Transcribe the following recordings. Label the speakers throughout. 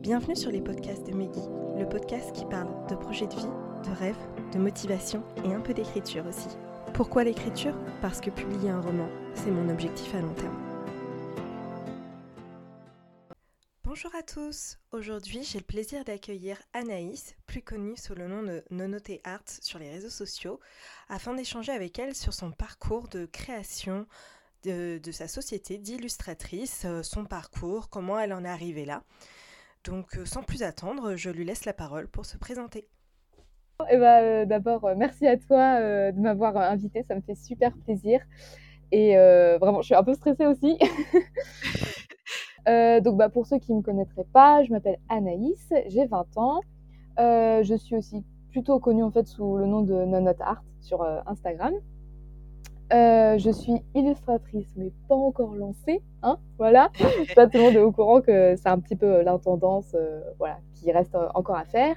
Speaker 1: Bienvenue sur les podcasts de Meggy, le podcast qui parle de projets de vie, de rêves, de motivation et un peu d'écriture aussi. Pourquoi l'écriture? Parce que publier un roman, c'est mon objectif à long terme. Bonjour à tous, aujourd'hui j'ai le plaisir d'accueillir Anaïs, plus connue sous le nom de Nonoté Art sur les réseaux sociaux, afin d'échanger avec elle sur son parcours de création de, de sa société d'illustratrice, euh, son parcours, comment elle en est arrivée là. Donc euh, sans plus attendre, je lui laisse la parole pour se présenter.
Speaker 2: Eh ben, euh, D'abord, euh, merci à toi de m'avoir invité, ça me fait super plaisir. Et vraiment, je suis un peu stressée aussi. Donc, bah, pour ceux qui ne me connaîtraient pas, je m'appelle Anaïs, j'ai 20 ans. Je suis aussi plutôt connue en fait sous le nom de Nonot Art sur Instagram. Euh, je suis illustratrice, mais pas encore lancée, hein, voilà. pas tout le monde est au courant que c'est un petit peu l'intendance, euh, voilà, qui reste euh, encore à faire.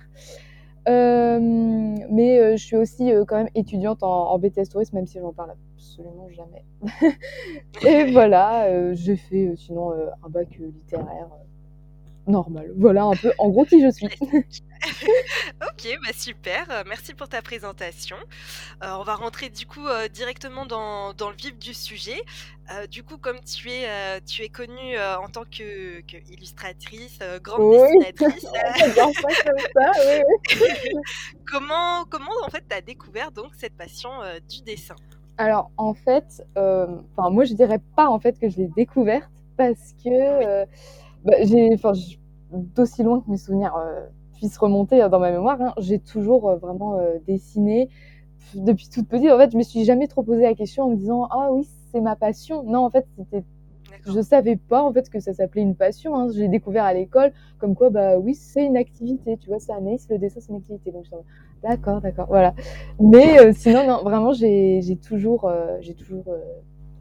Speaker 2: Euh, mais euh, je suis aussi euh, quand même étudiante en, en BTS tourisme, même si j'en parle absolument jamais. Et voilà, euh, j'ai fait euh, sinon euh, un bac euh, littéraire normal. Voilà un peu, en gros, qui je suis.
Speaker 1: ok, bah super, euh, merci pour ta présentation. Euh, on va rentrer du coup euh, directement dans, dans le vif du sujet. Euh, du coup, comme tu es, tu es connue en tant que, que illustratrice, grande
Speaker 2: Oui,
Speaker 1: dessinatrice,
Speaker 2: ça oui, oui.
Speaker 1: comment, comment en fait tu as découvert donc cette passion du dessin?
Speaker 2: Alors, en fait, moi, je dirais pas en fait que je l'ai découverte parce que bah, j'ai, d'aussi loin que mes souvenirs euh, puissent remonter euh, dans ma mémoire, hein, j'ai toujours euh, vraiment euh, dessiné depuis toute petite. En fait, je me suis jamais trop posé la question en me disant ah oui, c'est ma passion. Non, en fait, c'était je savais pas en fait que ça s'appelait une passion. Hein. J'ai découvert à l'école comme quoi bah oui c'est une activité. Tu vois ça Anaïs le dessin c'est une activité. Donc d'accord d'accord voilà. Mais euh, sinon non vraiment j'ai j'ai toujours euh, j'ai toujours euh,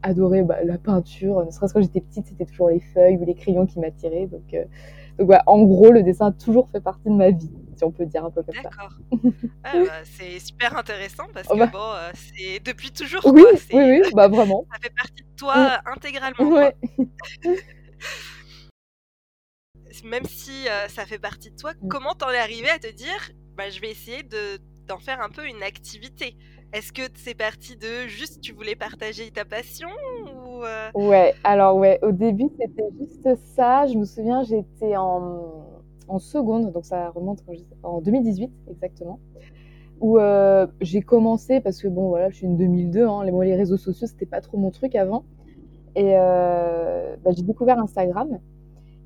Speaker 2: adoré bah, la peinture. Ne serait-ce que quand j'étais petite c'était toujours les feuilles ou les crayons qui m'attiraient. Donc euh, donc voilà en gros le dessin a toujours fait partie de ma vie si on peut dire un peu comme ça.
Speaker 1: D'accord. Ah, bah, c'est super intéressant parce
Speaker 2: Oh,
Speaker 1: que
Speaker 2: bah.
Speaker 1: bon, euh, c'est depuis toujours
Speaker 2: Oui
Speaker 1: quoi.
Speaker 2: oui bah vraiment.
Speaker 1: ça fait partie de toi euh, intégralement quoi. Même si euh, ça fait partie de toi,
Speaker 2: Mm.
Speaker 1: comment t'en es arrivé à te dire, bah, je vais essayer de d'en faire un peu une activité? Est-ce que c'est parti de juste tu voulais partager ta passion ou euh,
Speaker 2: Ouais, alors ouais, au début c'était juste ça. Je me souviens, j'étais en, en seconde, donc ça remonte quand en 2018 exactement, où euh, j'ai commencé parce que bon voilà, je suis une 2002, hein, les, les réseaux sociaux c'était pas trop mon truc avant, et euh, bah, j'ai découvert Instagram.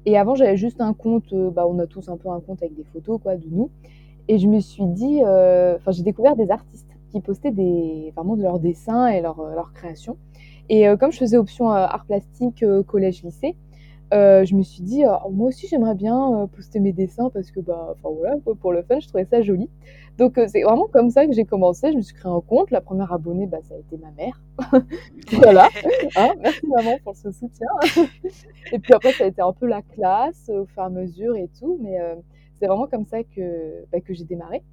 Speaker 2: Et avant j'avais juste un compte, bah on a tous un peu un compte avec des photos quoi de nous, et je me suis dit, enfin j'ai découvert des artistes qui postaient des vraiment de leurs dessins et leurs leurs créations. Et euh, comme je faisais option euh, art plastique euh, collège-lycée, euh, je me suis dit, euh, moi aussi j'aimerais bien euh, poster mes dessins parce que, bah, voilà, pour le fun, je trouvais ça joli. Donc euh, c'est vraiment comme ça que j'ai commencé. Je me suis créé un compte. La première abonnée, bah, ça a été ma mère. voilà. Hein, merci maman pour ce soutien. et puis après, ça a été un peu la classe euh, au fur et à mesure et tout. Mais euh, c'est vraiment comme ça que, bah, que j'ai démarré.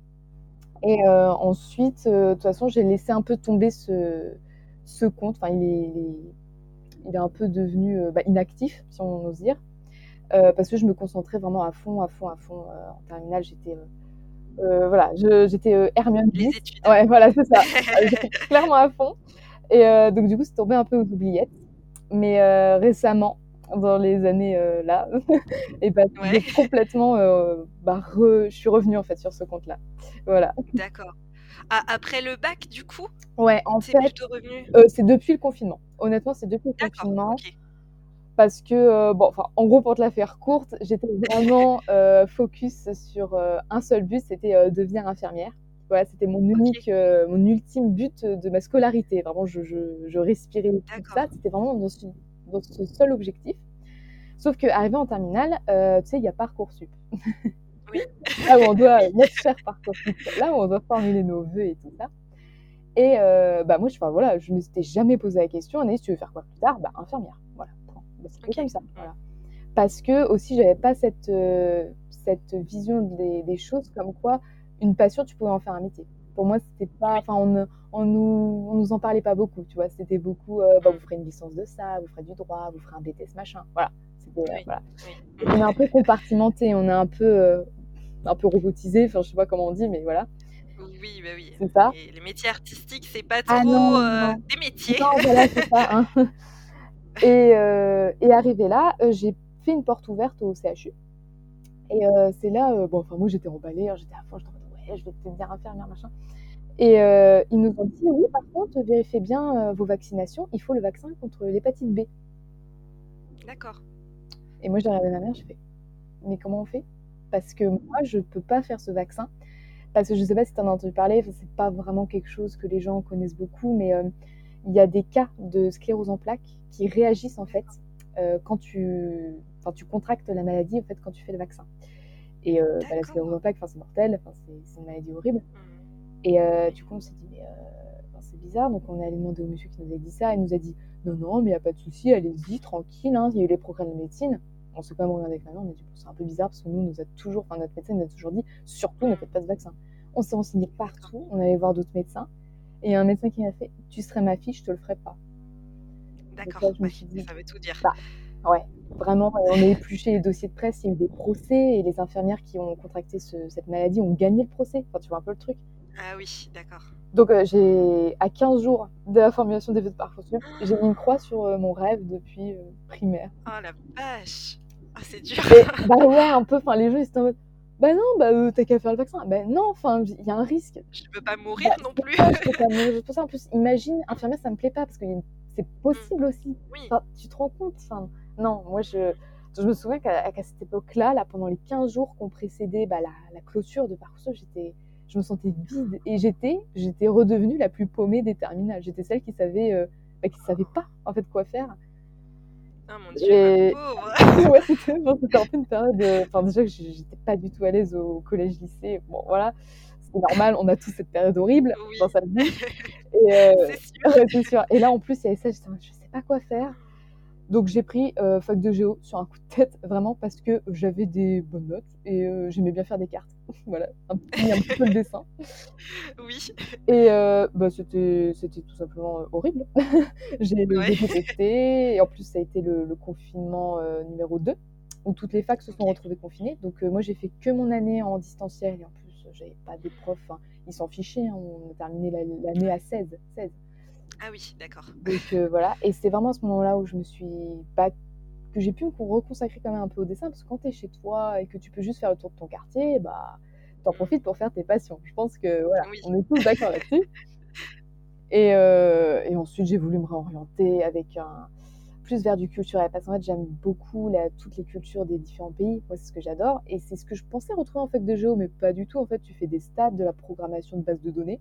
Speaker 2: Et euh, ensuite, euh, de toute façon, j'ai laissé un peu tomber ce, ce compte. Enfin, il est, il est, un peu devenu euh, bah, inactif, si on ose dire, euh, parce que je me concentrais vraiment à fond, à fond, à fond. Euh, en terminale, j'étais euh, voilà, j'étais Hermione
Speaker 1: les
Speaker 2: 10.
Speaker 1: études
Speaker 2: Ouais, voilà, c'est ça. Clairement à fond. Et donc, du coup, c'est tombé un peu aux oubliettes. Mais récemment, dans les années euh, là, et bah,
Speaker 1: Ouais.
Speaker 2: complètement, euh, bah, re- je suis revenue en fait sur ce compte-là. Voilà.
Speaker 1: D'accord. Ah, après le bac, du coup,
Speaker 2: Ouais, en fait,
Speaker 1: plutôt revenu.
Speaker 2: euh, c'est depuis le confinement. Honnêtement, c'est depuis le confinement. Parce que, euh, bon, enfin, en gros, pour te la faire courte, j'étais vraiment euh, focus sur un seul but, c'était devenir infirmière. Voilà, c'était mon unique, euh, mon ultime but de ma scolarité. Vraiment, je, je, je respirais tout ça. C'était vraiment dans ce, dans ce seul objectif. Sauf qu'arrivé en terminale, euh, tu sais, il y a Parcoursup.
Speaker 1: Oui.
Speaker 2: Là où on doit mettre cher Parcoursup, là où on doit formuler nos vœux et tout ça. Et euh, bah moi, je, voilà, je ne m'étais jamais posé la question, Anaïs, tu veux faire quoi plus tard? Bah infirmière, voilà. Bah, C'était
Speaker 1: Ok.
Speaker 2: comme ça, voilà. Parce que aussi, j'avais pas cette, euh, cette vision des, des choses comme quoi une passion, tu pouvais en faire un métier. Pour moi, c'était pas, enfin, on, ne- on nous, on nous en parlait pas beaucoup, tu vois. C'était beaucoup, euh, bah, vous ferez une licence de ça, vous ferez du droit, vous ferez un BTS machin, voilà. voilà. On est un peu compartimenté, on est un peu, un peu robotisé, enfin je sais pas comment on dit, mais voilà.
Speaker 1: Oui, bah oui.
Speaker 2: C'est ça.
Speaker 1: Et les métiers artistiques, c'est pas
Speaker 2: Ah
Speaker 1: trop
Speaker 2: non,
Speaker 1: euh,
Speaker 2: non.
Speaker 1: des métiers.
Speaker 2: Non, voilà, c'est ça. hein. Et, euh, et arrivé là, euh, j'ai fait une porte ouverte au CHU. Et euh, c'est là, euh, bon, enfin moi j'étais emballée, hein, j'étais à fond, j'étais je vais devenir infirmière, machin. Et euh, ils nous ont dit, oui, par contre, vérifiez bien euh, vos vaccinations, il faut le vaccin contre l'hépatite B.
Speaker 1: D'accord.
Speaker 2: Et moi j'ai regardé ma mère, j'ai fait, mais comment on fait? Parce que moi je peux pas faire ce vaccin. Parce que je sais pas si tu en as entendu parler, c'est pas vraiment quelque chose que les gens connaissent beaucoup, mais euh, il y a des cas de sclérose en plaques qui réagissent en fait euh, quand tu, tu contractes la maladie en fait quand tu fais le vaccin. Et euh, bah, la sclérose en plaques, c'est mortel, c'est une maladie horrible.
Speaker 1: Hmm.
Speaker 2: Et euh, du coup, on s'est dit, mais euh, c'est bizarre. Donc, on est allé demander au monsieur qui nous a dit ça. Il nous a dit, non, non, mais il n'y a pas de souci, allez-y, tranquille. hein, Il y a eu les progrès de médecine. On s'est quand même regardé avec ma mère, on a dit, c'est un peu bizarre parce que nous, nous a toujours, enfin, notre médecin nous a toujours dit, surtout, ne faites pas ce vaccin. On s'est renseigné partout, on allait voir d'autres médecins. Et il y a un médecin qui m'a fait, tu serais ma fille, je te le ferais pas.
Speaker 1: D'accord.
Speaker 2: dit,
Speaker 1: ça veut tout dire.
Speaker 2: bah, Ouais, vraiment, et on a épluché les dossiers de presse, il y a eu des procès et les infirmières qui ont contracté ce- cette maladie ont gagné le procès. Enfin, tu vois un peu le truc.
Speaker 1: Ah oui, d'accord.
Speaker 2: Donc, euh, j'ai, à 15 jours de la formulation des vœux de Parcoursup, j'ai mis une croix sur euh, mon rêve depuis euh, primaire.
Speaker 1: Oh la vache. Ah, c'est dur.
Speaker 2: Et, bah ouais, un peu, enfin, les gens, ils étaient en mode, bah non, bah euh, t'as qu'à faire le vaccin. Bah non, enfin, il y a un risque.
Speaker 1: Je peux pas mourir
Speaker 2: Bah,
Speaker 1: non
Speaker 2: c'est
Speaker 1: plus.
Speaker 2: ça, je peux pas mourir. C'est pour ça, en plus, imagine, infirmière, ça me plaît pas, parce que c'est possible aussi.
Speaker 1: Oui.
Speaker 2: Enfin, tu te rends compte enfin, Non, moi, je, je me souviens qu'à cette époque-là, là, pendant les 15 jours qu'on précédait bah, la, la clôture de Parcoursup, j'étais, je me sentais vide. Et j'étais, j'étais redevenue la plus paumée des terminales. J'étais celle qui savait, euh, bah, qui savait pas, en fait, quoi faire.
Speaker 1: Oh mon dieu,
Speaker 2: Et-
Speaker 1: ma pauvre.
Speaker 2: ouais, c'était une période. euh, Enfin, déjà j'étais pas du tout à l'aise au collège-lycée. Bon, voilà, c'est normal, on a tous cette période horrible
Speaker 1: Oui.
Speaker 2: dans sa vie. Et, euh,
Speaker 1: C'est sûr.
Speaker 2: ouais, c'est sûr. Et là, en plus, il y avait ça, mode, je sais pas quoi faire. Donc, j'ai pris euh, fac de géo sur un coup de tête, vraiment parce que j'avais des bonnes notes et euh, j'aimais bien faire des cartes. voilà, un petit, un petit peu le dessin.
Speaker 1: Oui.
Speaker 2: Et euh, bah, c'était c'était tout simplement horrible. j'ai
Speaker 1: Ouais.
Speaker 2: détesté. Et en plus, ça a été le, le confinement numéro 2, où toutes les facs se sont retrouvées confinées. Donc, moi, j'ai fait que mon année en distanciel. Et en plus, j'avais pas des profs. hein. Ils s'en fichaient. hein. On a terminé la- l'année à 16. 16.
Speaker 1: Ah oui, d'accord.
Speaker 2: Donc, euh, voilà. Et c'est vraiment à ce moment-là où je me suis. Pas, que j'ai pu me reconsacrer quand même un peu au dessin. Parce que quand tu es chez toi et que tu peux juste faire le tour de ton quartier, bah. T'en profites pour faire tes passions. Je pense que voilà,
Speaker 1: Oui.
Speaker 2: on est tous d'accord là-dessus. Et, euh, et ensuite, j'ai voulu me réorienter avec un plus vers du culturel parce qu'en fait, j'aime beaucoup la, toutes les cultures des différents pays. Moi, c'est ce que j'adore et c'est ce que je pensais retrouver en fac de géo, mais pas du tout. En fait, tu fais des stades de la programmation de base de données.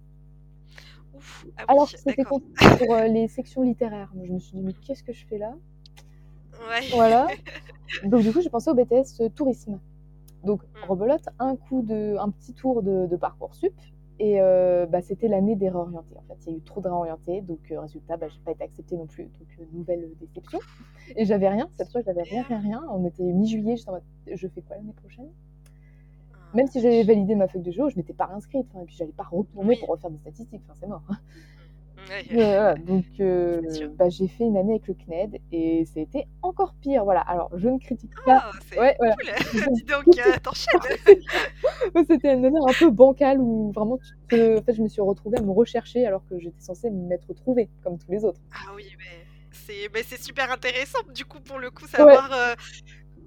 Speaker 1: Ah
Speaker 2: Alors
Speaker 1: oui,
Speaker 2: c'était pour euh, les sections littéraires. Moi, je me suis dit, mais qu'est-ce que je fais là?
Speaker 1: Ouais.
Speaker 2: Voilà. Donc, du coup, j'ai pensé au BTS euh, tourisme. Donc,
Speaker 1: Mm.
Speaker 2: rebelote, un coup de, un petit tour de, de Parcoursup. Et euh, bah, c'était l'année des réorientés. En fait, il y a eu trop de réorientés. Donc, euh, résultat, bah, j'ai pas été acceptée non plus. Donc, nouvelle déception. Et j'avais rien. Cette fois, j'avais rien, rien, rien. On était mi-juillet. J'étais en mode, je fais quoi l'année prochaine? Même si j'avais validé ma feuille de géo, je m'étais pas réinscrite. Enfin, et puis, j'allais pas retourner pour refaire des statistiques. Enfin, c'est mort.
Speaker 1: Ouais.
Speaker 2: Donc euh, bah, j'ai fait une année avec le CNED et ça a été encore pire. Voilà, alors je ne critique pas.
Speaker 1: Ah, c'est
Speaker 2: Ouais, voilà.
Speaker 1: cool. Dis donc, euh, t'enchaînes.
Speaker 2: C'était une année un peu bancale où vraiment, tu te- en fait, je me suis retrouvée à me rechercher alors que j'étais censée m'être retrouvée comme tous les autres.
Speaker 1: Ah oui, mais c'est mais c'est super intéressant du coup pour le coup savoir euh,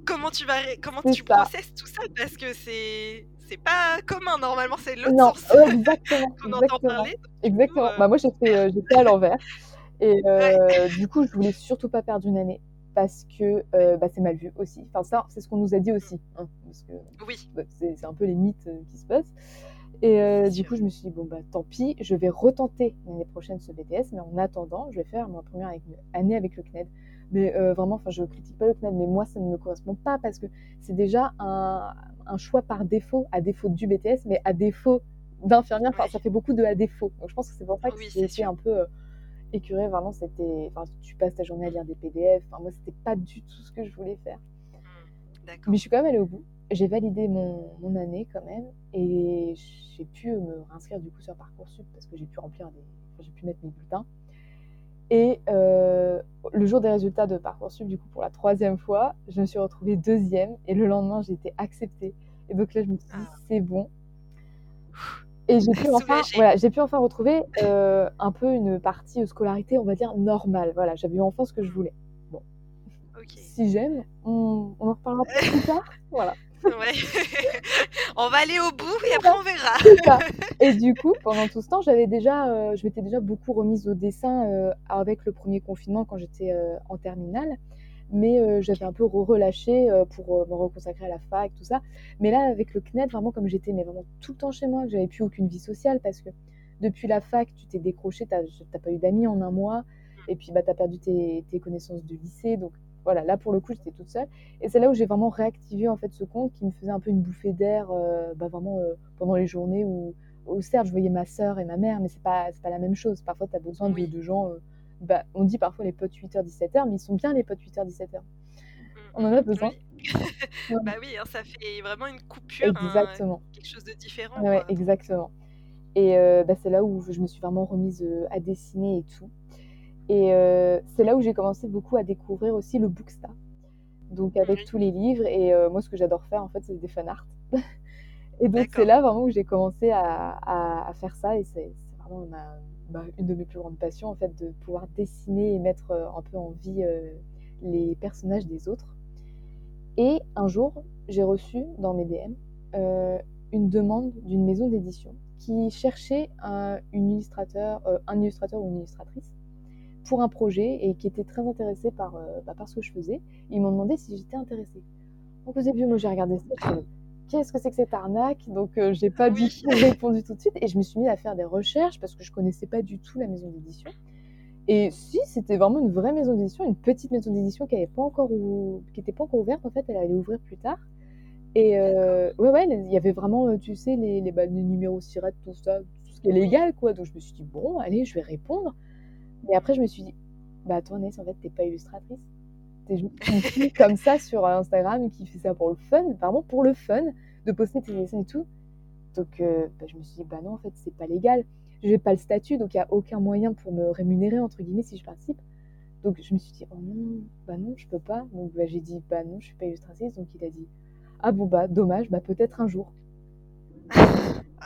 Speaker 1: comment tu vas comment tu
Speaker 2: ça.
Speaker 1: processes tout ça? Parce que c'est c'est pas commun normalement c'est l'autre
Speaker 2: Non, ouais, exactement,
Speaker 1: qu'on entend
Speaker 2: exactement,
Speaker 1: parler.
Speaker 2: exactement.
Speaker 1: euh,
Speaker 2: Bah, moi, fait, euh, fait à l'envers et euh, du coup, je voulais surtout pas perdre une année parce que euh, bah, c'est mal vu aussi. Enfin, ça, c'est ce qu'on nous a dit aussi, hein, parce que
Speaker 1: Oui,
Speaker 2: bah, c'est c'est un peu les mythes euh, qui se passent. Et euh, du coup, je me suis dit, bon, bah tant pis, je vais retenter l'année prochaine ce BTS, mais en attendant, je vais faire ma première année avec le CNED. Mais euh, vraiment, enfin, je critique pas le CNED, mais moi, ça ne me correspond pas parce que c'est déjà un, un choix par défaut, à défaut du BTS, mais à défaut d'infirmière. Enfin,
Speaker 1: Ouais.
Speaker 2: ça fait beaucoup de à défaut. Donc, je pense que c'est pour ça que
Speaker 1: Oui, c'est
Speaker 2: un peu euh, écurée. Vraiment, c'était. Enfin, tu passes ta journée à lire des PDF. Enfin, moi, c'était pas du tout ce que je voulais faire.
Speaker 1: D'accord.
Speaker 2: Mais je suis quand même allée au bout. J'ai validé mon, mon année quand même et j'ai pu me réinscrire du coup sur Parcoursup parce que j'ai pu remplir des, enfin, j'ai pu mettre mes bulletins. Et le jour des résultats de Parcoursup, du coup, pour la troisième fois, je me suis retrouvée deuxième et le lendemain, j'ai été acceptée. Et donc là, je me suis dit, ah. c'est bon. Et j'ai pu, enfin, voilà, pu enfin retrouver un peu une partie de scolarité, on va dire, normale. Voilà, j'avais eu enfin ce que je voulais. Bon. Si j'aime, on, on, en reparlera plus tard. Voilà.
Speaker 1: Ouais. on va aller au bout et après on verra.
Speaker 2: Et du coup, pendant tout ce temps, j'avais déjà, euh, je m'étais déjà beaucoup remise au dessin euh, avec le premier confinement quand j'étais euh, en terminale. Mais j'avais un peu relâché pour me reconsacrer à la fac, tout ça. Mais là, avec le CNED, vraiment comme j'étais mais vraiment tout le temps chez moi, que j'avais plus aucune vie sociale parce que depuis la fac, tu t'es décroché, tu n'as pas eu d'amis en un mois. Et puis, bah, tu as perdu tes, tes connaissances de lycée. Donc, voilà, là pour le coup, j'étais toute seule. Et c'est là où j'ai vraiment réactivé en fait ce compte qui me faisait un peu une bouffée d'air, euh, bah, vraiment euh, pendant les journées où, certes je voyais ma sœur et ma mère, mais c'est pas pas la même chose. Parfois, tu as besoin de, gens. Euh, bah, on dit parfois les potes 8h 17h, mais ils sont bien les potes 8h 17h. On en a besoin.
Speaker 1: bah oui, hein, ça fait vraiment une coupure, hein, exactement. quelque chose de différent.
Speaker 2: Ouais, exactement. Et bah, c'est là où je me suis vraiment remise à dessiner et tout. Et euh, c'est là où j'ai commencé beaucoup à découvrir aussi le booksta. Donc avec tous les livres. Et euh, moi, ce que j'adore faire, en fait, c'est des fan art. et donc c'est là vraiment où j'ai commencé à, à, faire ça. Et c'est vraiment ma, bah, une de mes plus grandes passions, en fait, de pouvoir dessiner et mettre euh, un peu en vie les personnages des autres. Et un jour, j'ai reçu dans mes DM une demande d'une maison d'édition qui cherchait un, une illustrateur, un illustrateur ou une illustratrice pour un projet et qui étaient très intéressés par, euh, bah, par ce que je faisais. Ils m'ont demandé si j'étais intéressée. Donc au début, moi j'ai regardé ça, qu'est-ce que c'est que cette arnaque? Donc euh, j'ai pas du tout répondu tout de suite et je me suis mis à faire des recherches parce que je connaissais pas du tout la maison d'édition. Et si c'était vraiment une vraie maison d'édition, une petite maison d'édition qui n'était pas encore qui était pas encore ouverte en fait, elle allait ouvrir plus tard. Et euh, ouais ouais, il y avait vraiment, tu sais, les, les, bah, les numéros SIRET, tout ça, tout ce qui est légal quoi. Donc je me suis dit bon, allez, je vais répondre. Et après, je me suis dit, bah toi, Ness, en fait, t'es pas illustratrice. T'es juste comme ça sur Instagram qui fait ça pour le fun, vraiment pour le fun, de poster tes dessins et tout. Donc, euh, bah, je me suis dit, bah non, en fait, c'est pas légal. Je n'ai pas le statut, donc il n'y a aucun moyen pour me rémunérer, entre guillemets, si je participe. Donc, je me suis dit, oh non, bah non, je peux pas. Donc, bah, j'ai dit, bah non, je suis pas illustratrice. Donc, il a dit, ah bon, bah dommage, bah peut-être un jour.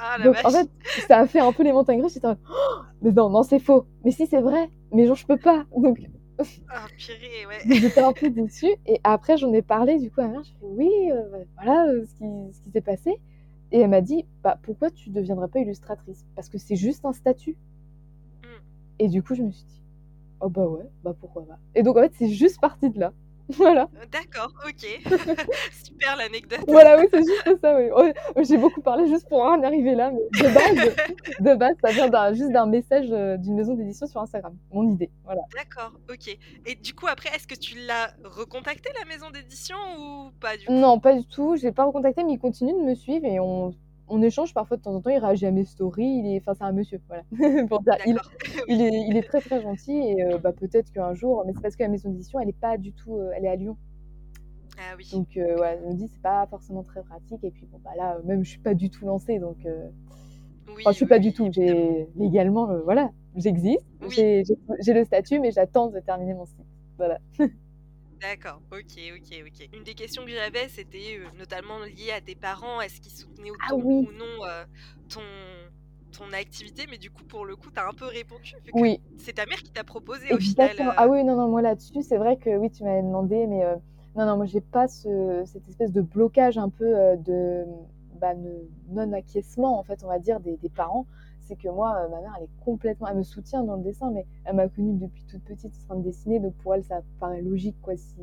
Speaker 1: Ah, Donc,
Speaker 2: en fait, ça a fait un peu les montagnes russes. J'étais oh, mais non, non, c'est faux. Mais si, c'est vrai. Mais genre, je peux pas. Donc,
Speaker 1: ah, purée, ouais.
Speaker 2: J'étais un peu déçue. Et après, j'en ai parlé du coup à ma mère. Je fait oui, euh, voilà euh, ce qui, ce qui s'est passé. Et elle m'a dit, bah, pourquoi tu ne deviendrais pas illustratrice? Parce que c'est juste un statut. Mm. Et du coup, je me suis dit, oh bah ouais, bah pourquoi pas. Et donc, en fait, c'est juste parti de là. Voilà.
Speaker 1: D'accord, ok. Super l'anecdote.
Speaker 2: Voilà, oui, c'est juste ça. Oui. Oh, j'ai beaucoup parlé juste pour en arriver là, mais de base, de base ça vient juste d'un message euh, d'une maison d'édition sur Instagram. Mon idée, voilà.
Speaker 1: D'accord, ok. Et du coup, après, est-ce que tu l'as recontacté la maison d'édition ou pas du tout?
Speaker 2: Non, pas du tout. Je l'ai pas recontacté, mais il continue de me suivre et on on échange parfois de temps en temps, il réagit à mes stories, il est, enfin c'est un monsieur, voilà. il, est, il est très très gentil et euh, bah, peut-être qu'un jour, mais c'est parce que la maison d'édition, elle est pas du tout, euh, elle est à Lyon.
Speaker 1: Ah oui.
Speaker 2: Donc euh, ouais, on me dit c'est pas forcément très pratique et puis bon bah là même je suis pas du tout lancée donc oui, enfin, je suis pas du tout, j'ai légalement voilà, j'existe, j'ai le statut mais j'attends de terminer mon site. Voilà.
Speaker 1: D'accord, ok, ok, ok. Une des questions que j'avais, c'était euh, notamment liée à tes parents. Est-ce qu'ils soutenaient
Speaker 2: ah
Speaker 1: ou non euh, ton, ton activité? Mais du coup, pour le coup, tu as un peu répondu.
Speaker 2: oui.
Speaker 1: C'est ta mère qui t'a proposé au final.
Speaker 2: Ah oui, non, non, moi là-dessus, c'est vrai que oui, tu m'avais demandé, mais euh, non, non, moi, j'ai pas ce, cette espèce de blocage un peu de bah, non-acquiescement, en fait, on va dire, des, des parents c'est que moi, euh, ma mère, elle est complètement, elle me soutient dans le dessin, mais elle m'a connue depuis toute petite en train de dessiner, donc pour elle, ça paraît logique, quoi. Si,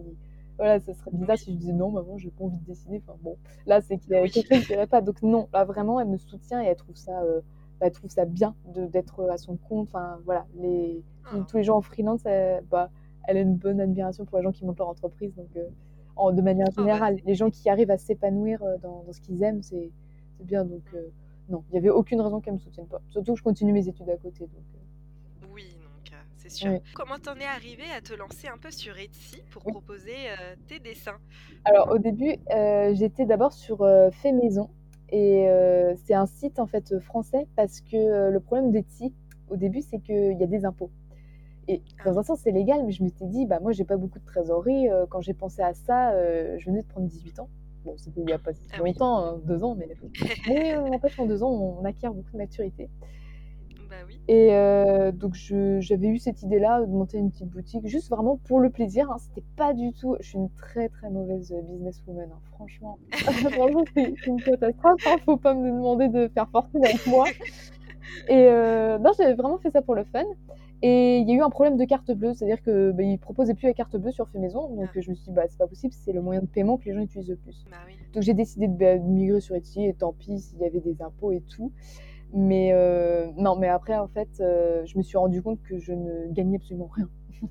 Speaker 2: voilà, ça serait bizarre si je disais non, maman, j'ai pas envie de dessiner. Enfin bon, là, c'est qu'il y a quelque chose qui irait pas. Donc non, là, vraiment, elle me soutient et elle trouve ça, euh, bah, elle trouve ça bien d'être à son compte. Enfin voilà, les, ah. tous les gens en freelance, elle, bah, elle a une bonne admiration pour les gens qui montent leur entreprise. Donc euh, en, de manière ah, bah, générale, les gens qui arrivent à s'épanouir dans, dans, ce qu'ils aiment, c'est bien. Donc non, il n'y avait aucune raison qu'elle me soutienne pas. Surtout que je continue mes études à côté. Donc,
Speaker 1: euh. Oui, donc euh, c'est sûr. Comment t'en es arrivé à te lancer un peu sur Etsy pour proposer euh, tes dessins?
Speaker 2: Alors au début, j'étais d'abord sur Fait Maison. Et c'est un site en fait français parce que le problème d'Etsy, au début, c'est qu'il y a des impôts. Et dans un sens, c'est légal, mais je m'étais dit, bah moi, j'ai pas beaucoup de trésorerie. euh, quand j'ai pensé à ça, euh, je venais de prendre 18 ans. Bon, c'était il y a pas si
Speaker 1: Ah oui.
Speaker 2: longtemps, hein, deux ans, mais, mais euh, en fait, en deux ans, on acquiert beaucoup de maturité.
Speaker 1: Bah oui.
Speaker 2: Et euh, donc, j'avais eu cette idée-là de monter une petite boutique, juste vraiment pour le plaisir. Hein. C'était pas du tout. Je suis une très très mauvaise businesswoman, hein, franchement. franchement, c'est une catastrophe. Hein. Faut pas me demander de faire fortune avec moi. Et euh, non, j'avais vraiment fait ça pour le fun. Et il y a eu un problème de carte bleue, c'est-à-dire que bah, proposaient plus la carte bleue sur Fait Maison. Donc
Speaker 1: Ah.
Speaker 2: je me suis dit, bah, c'est pas possible, c'est le moyen de paiement que les gens utilisent le plus.
Speaker 1: Bah oui.
Speaker 2: Donc j'ai décidé de, bah, de migrer sur Etsy et tant pis s'il y avait des impôts et tout. Mais euh, non, mais après en fait, euh, je me suis rendu compte que je ne gagnais absolument rien.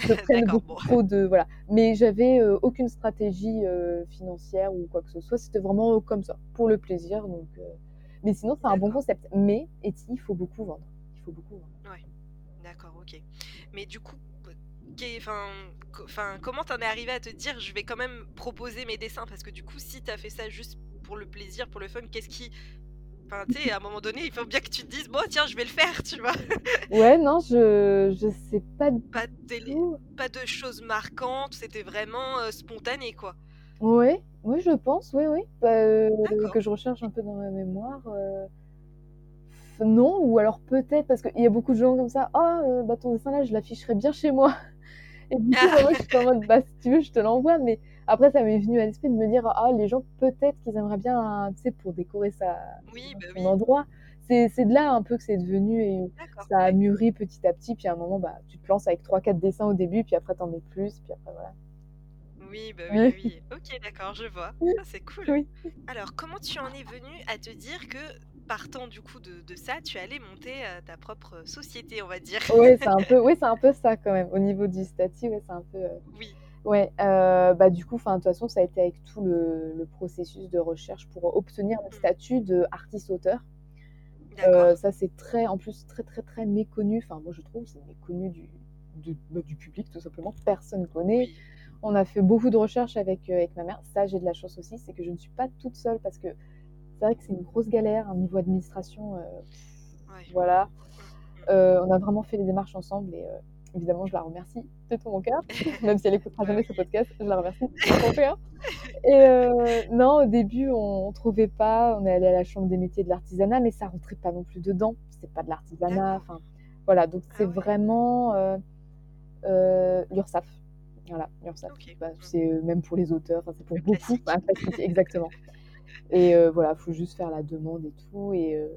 Speaker 2: Je prenais beaucoup
Speaker 1: bon.
Speaker 2: trop de voilà. Mais j'avais euh, aucune stratégie financière ou quoi que ce soit. C'était vraiment comme ça, pour le plaisir. Donc, mais sinon c'est un bon concept. Mais Etsy, il faut beaucoup vendre. Il faut beaucoup vendre.
Speaker 1: D'accord, ok. Mais du coup, enfin, co- enfin, comment t'en es arrivé à te dire je vais quand même proposer mes dessins? Parce que du coup, si t'as fait ça juste pour le plaisir, pour le fun, qu'est-ce qui. Enfin, tu sais, à un moment donné, il faut bien que tu te dises bon, tiens, je vais le faire, tu vois.
Speaker 2: Ouais, non, je je sais pas
Speaker 1: de, pas de choses marquantes, c'était vraiment euh, spontané, quoi.
Speaker 2: Ouais, oui, je pense, oui, oui. Bah, euh, que je recherche un peu dans ma mémoire. euh, Non, ou alors peut-être parce qu'il y a beaucoup de gens comme ça. Ah, euh, bah ton dessin là, je l'afficherais bien chez moi. Et du coup, bah, moi, je suis en mode, bah si tu veux, je te l'envoie. Mais après, ça m'est venu à l'esprit de me dire, ah, les gens, peut-être qu'ils aimeraient bien, tu sais, pour décorer sa,
Speaker 1: Oui, bah
Speaker 2: son
Speaker 1: oui.
Speaker 2: endroit. C'est de là un peu que c'est devenu et ça a mûri petit à petit. Puis à un moment, bah, tu te lances avec 3-4 dessins au début, puis après, t'en mets plus. Puis après, voilà.
Speaker 1: Oui, bah oui, oui. Ok, d'accord, je vois. Ah, c'est cool.
Speaker 2: Oui.
Speaker 1: Alors, comment tu en es venu à te dire que, partant du coup de, de ça, tu allais monter euh, ta propre société, on va dire
Speaker 2: Ouais, c'est un peu, ouais, c'est un peu ça quand même. Au niveau du statut, ouais, c'est un peu. euh,
Speaker 1: Oui,
Speaker 2: Ouais, euh, bah du coup, enfin, de toute façon, ça a été avec tout le, le processus de recherche pour obtenir le
Speaker 1: Mm.
Speaker 2: statut de artiste-auteur.
Speaker 1: d'accord.
Speaker 2: Euh, ça, c'est très, en plus, très, très, très méconnu. Enfin, moi, je trouve, c'est méconnu du, du, bah, du public, tout simplement. Personne ne connaît.
Speaker 1: Oui.
Speaker 2: On a fait beaucoup de recherches avec, avec ma mère. Ça, j'ai de la chance aussi, c'est que je ne suis pas toute seule parce que c'est vrai que c'est une grosse galère, un niveau administration. euh,
Speaker 1: Ouais.
Speaker 2: voilà.
Speaker 1: Mm, mm.
Speaker 2: Euh, on a vraiment fait les démarches ensemble et euh, évidemment, je la remercie de tout mon cœur, même si elle écoutera
Speaker 1: Bah
Speaker 2: jamais ce podcast, je la remercie de tout mon cœur. Et euh, non, au début, on, on trouvait pas, on est allé à la chambre des métiers de l'artisanat, mais ça rentrait pas non plus dedans. C'est pas de l'artisanat, enfin voilà. Donc
Speaker 1: Ah
Speaker 2: c'est
Speaker 1: ouais.
Speaker 2: vraiment euh, euh, l'URSSAF. Voilà, l'URSSAF.
Speaker 1: Ok.
Speaker 2: Bah,
Speaker 1: Mm.
Speaker 2: c'est même pour les auteurs, c'est pour
Speaker 1: Le
Speaker 2: beaucoup,
Speaker 1: classique,
Speaker 2: exactement. Et euh, voilà, faut juste faire la demande et tout. Et, euh,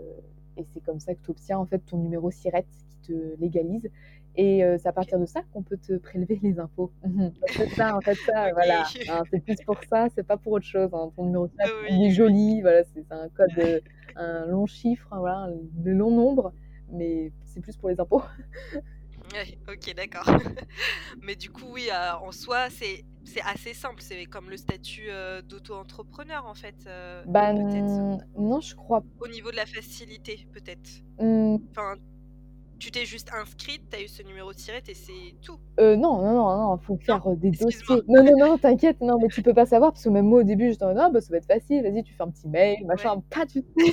Speaker 2: et c'est comme ça que tu obtiens en fait ton numéro SIRET qui te légalise. Et euh, c'est à partir de ça qu'on peut te prélever les impôts. c'est ça, en fait, ça, voilà. Hein, c'est plus pour ça, c'est pas pour autre chose. hein. Ton numéro SIRET,
Speaker 1: Oui,
Speaker 2: il est joli, voilà, c'est un code, euh, un long chiffre, hein, voilà, de long nombre, mais c'est plus pour les impôts.
Speaker 1: Ok, d'accord. Mais du coup, oui, en soi, c'est c'est assez simple. C'est comme le statut euh, d'auto-entrepreneur, en fait, euh,
Speaker 2: Bah
Speaker 1: peut-être.
Speaker 2: non, je crois.
Speaker 1: Au niveau de la facilité, peut-être.
Speaker 2: hmm,
Speaker 1: Enfin, tu t'es juste inscrite, t'as eu ce numéro tirette et c'est tout.
Speaker 2: Euh, non, non, non, non, faut faire euh, des dossiers. Non, non, non, t'inquiète, non, mais tu peux pas savoir, parce que même moi au début, j'étais en mode, ah, bah, ça va être facile, vas-y, tu fais un petit mail, machin. Pas du tout,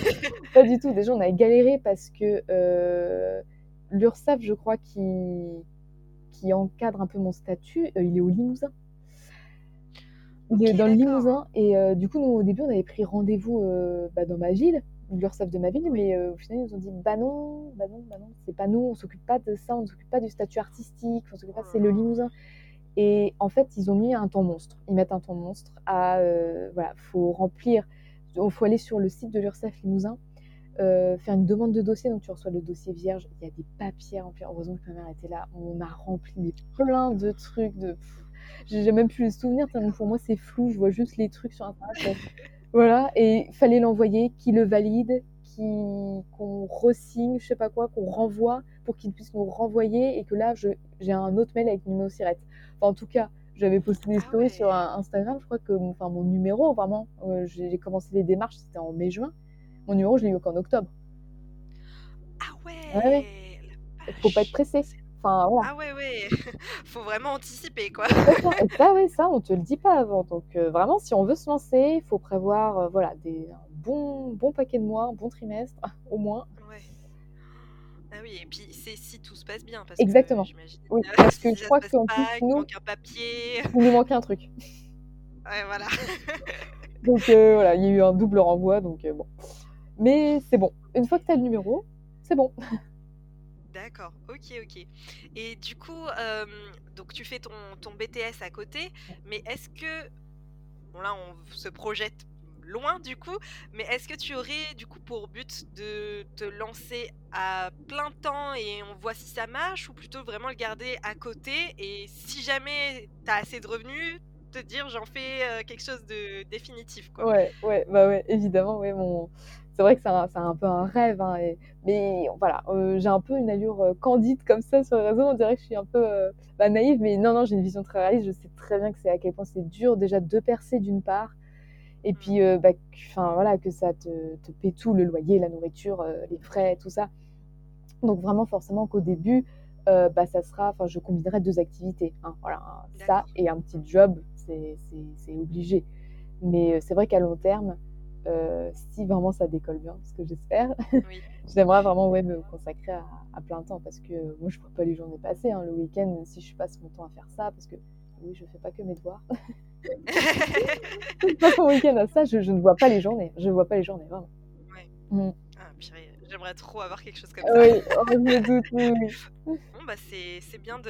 Speaker 2: pas du tout. Déjà, on a galéré parce que euh, l'URSSAF, je crois, qui, qui encadre un peu mon statut, il est au Limousin. Il est
Speaker 1: Ok,
Speaker 2: dans le. Limousin. Et euh, du coup, nous, au début, on avait pris rendez-vous euh, bah, dans ma ville, l'URSSAF de ma ville, mais euh, au final, ils nous ont dit bah non, bah non, bah non, c'est pas nous, on s'occupe pas de ça, on s'occupe pas du statut artistique, on s'occupe pas, c'est le Limousin. Et en fait, ils ont mis un temps monstre. Ils mettent un temps monstre à. Voilà, faut remplir. Il faut aller sur le site de l'URSSAF Limousin, euh, faire une demande de dossier. Donc, tu reçois le dossier vierge. Il y a des papiers à remplir. Heureusement que ma mère était là. On a rempli plein de trucs. de pff, J'ai même plus les souvenirs. Pour moi, c'est flou. Je vois juste les trucs sur Internet. voilà. Et fallait l'envoyer, qui le valide, qui qu'on resigne, je sais pas quoi, qu'on renvoie pour qu'il puisse nous renvoyer et que là, j'ai un autre mail avec numéro SIRET. Enfin, en tout cas, j'avais posté des
Speaker 1: Ah
Speaker 2: stories
Speaker 1: ouais.
Speaker 2: sur un- Instagram. Je crois que mon, enfin, mon numéro, vraiment, euh, j'ai commencé les démarches, c'était en mai-juin. Mon numéro, je l'ai eu qu'en octobre.
Speaker 1: Ah ouais,
Speaker 2: Ouais, ouais. Faut pas être pressé. Enfin, voilà.
Speaker 1: Ah ouais, ouais. Faut vraiment anticiper, quoi.
Speaker 2: Ça. Et ça, ouais, ça, on te le dit pas avant. Donc, euh, vraiment, si on veut se lancer, il faut prévoir euh, voilà, des, un bon, bon paquet de mois, un bon trimestre, au moins.
Speaker 1: Ouais. Ah oui, et puis c'est si tout se passe bien, parce que
Speaker 2: Exactement.
Speaker 1: j'imagine,
Speaker 2: Oui, parce que
Speaker 1: si
Speaker 2: je crois qu'en plus nous
Speaker 1: manque un papier.
Speaker 2: il nous manquait un truc.
Speaker 1: Ouais, voilà.
Speaker 2: Donc heu, voilà, il y a eu un double renvoi, donc bon. Mais c'est bon. Une fois que tu as le numéro, c'est bon.
Speaker 1: D'accord, OK, OK. Et du coup, donc tu fais ton ton BTS à côté, mais est-ce que bon là on se projette loin du coup, mais est-ce que tu aurais du coup pour but de te lancer à plein temps et on voit si ça marche? Ou plutôt vraiment le garder à côté et si jamais tu as assez de revenus, te dire: «J'en fais, quelque chose de définitif», quoi?
Speaker 2: Ouais, ouais, bah, ouais, évidemment, ouais, mon c'est vrai que c'est un un peu un rêve, hein et mais voilà, heu, j'ai un peu une allure, heu, candide comme ça sur les réseaux. On dirait que je suis un peu, heu, bah, naïve, mais non, non, j'ai une vision très réaliste. Je sais très bien que c'est à quel point c'est dur déjà de percer d'une part et puis, bah, q enfin voilà, que ça te te paie tout, le loyer, la nourriture, les frais, tout ça. Donc vraiment forcément qu'au début, bah, ça sera enfin je combinerai 2 activités, hein, voilà, ça et un petit job, c'est obligé. Mais c'est vrai qu'à long terme, heu, si vraiment ça décolle bien, ce que j'espère,
Speaker 1: Oui.
Speaker 2: j'aimerais vraiment, ouais, me consacrer à à plein temps parce que moi je vois pas les journées passer, hein, le week-end, si je passe mon temps à faire ça parce que oui, je fais pas que mes devoirs. Je passe mon week-end à ça, je je ne vois pas les journées, je vois pas les journées, vraiment.
Speaker 1: Ouais.
Speaker 2: Mmh.
Speaker 1: Ah purée, j'aimerais trop avoir quelque chose comme ça.
Speaker 2: Oui, oh je me doute, oui.
Speaker 1: Bon, bah, c'est bien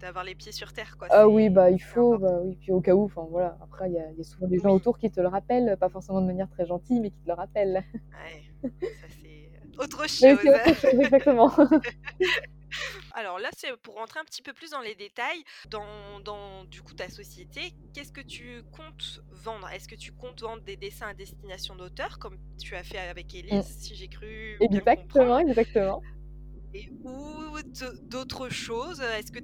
Speaker 1: d'avoir les pieds sur terre, quoi,
Speaker 2: Ah oui, bah, il faut, bah, oui, puis au cas où, enfin voilà, après il y y a souvent des gens
Speaker 1: Oui.
Speaker 2: autour qui te le rappellent, pas forcément de manière très gentille, mais qui te le rappellent.
Speaker 1: Ouais, ça c'est, heu, autre
Speaker 2: Mais
Speaker 1: chose.
Speaker 2: c'est autre chose, exactement.
Speaker 1: Alors là, c'est pour rentrer un petit peu plus dans les détails. Dans dans du coup ta société, qu'est-ce que tu comptes vendre? Est-ce que tu comptes vendre des dessins à destination d'auteurs comme tu as fait avec Élise,
Speaker 2: Mmh.
Speaker 1: si j'ai cru
Speaker 2: Exactement, exactement.
Speaker 1: Et ou d'autres choses? Est-ce que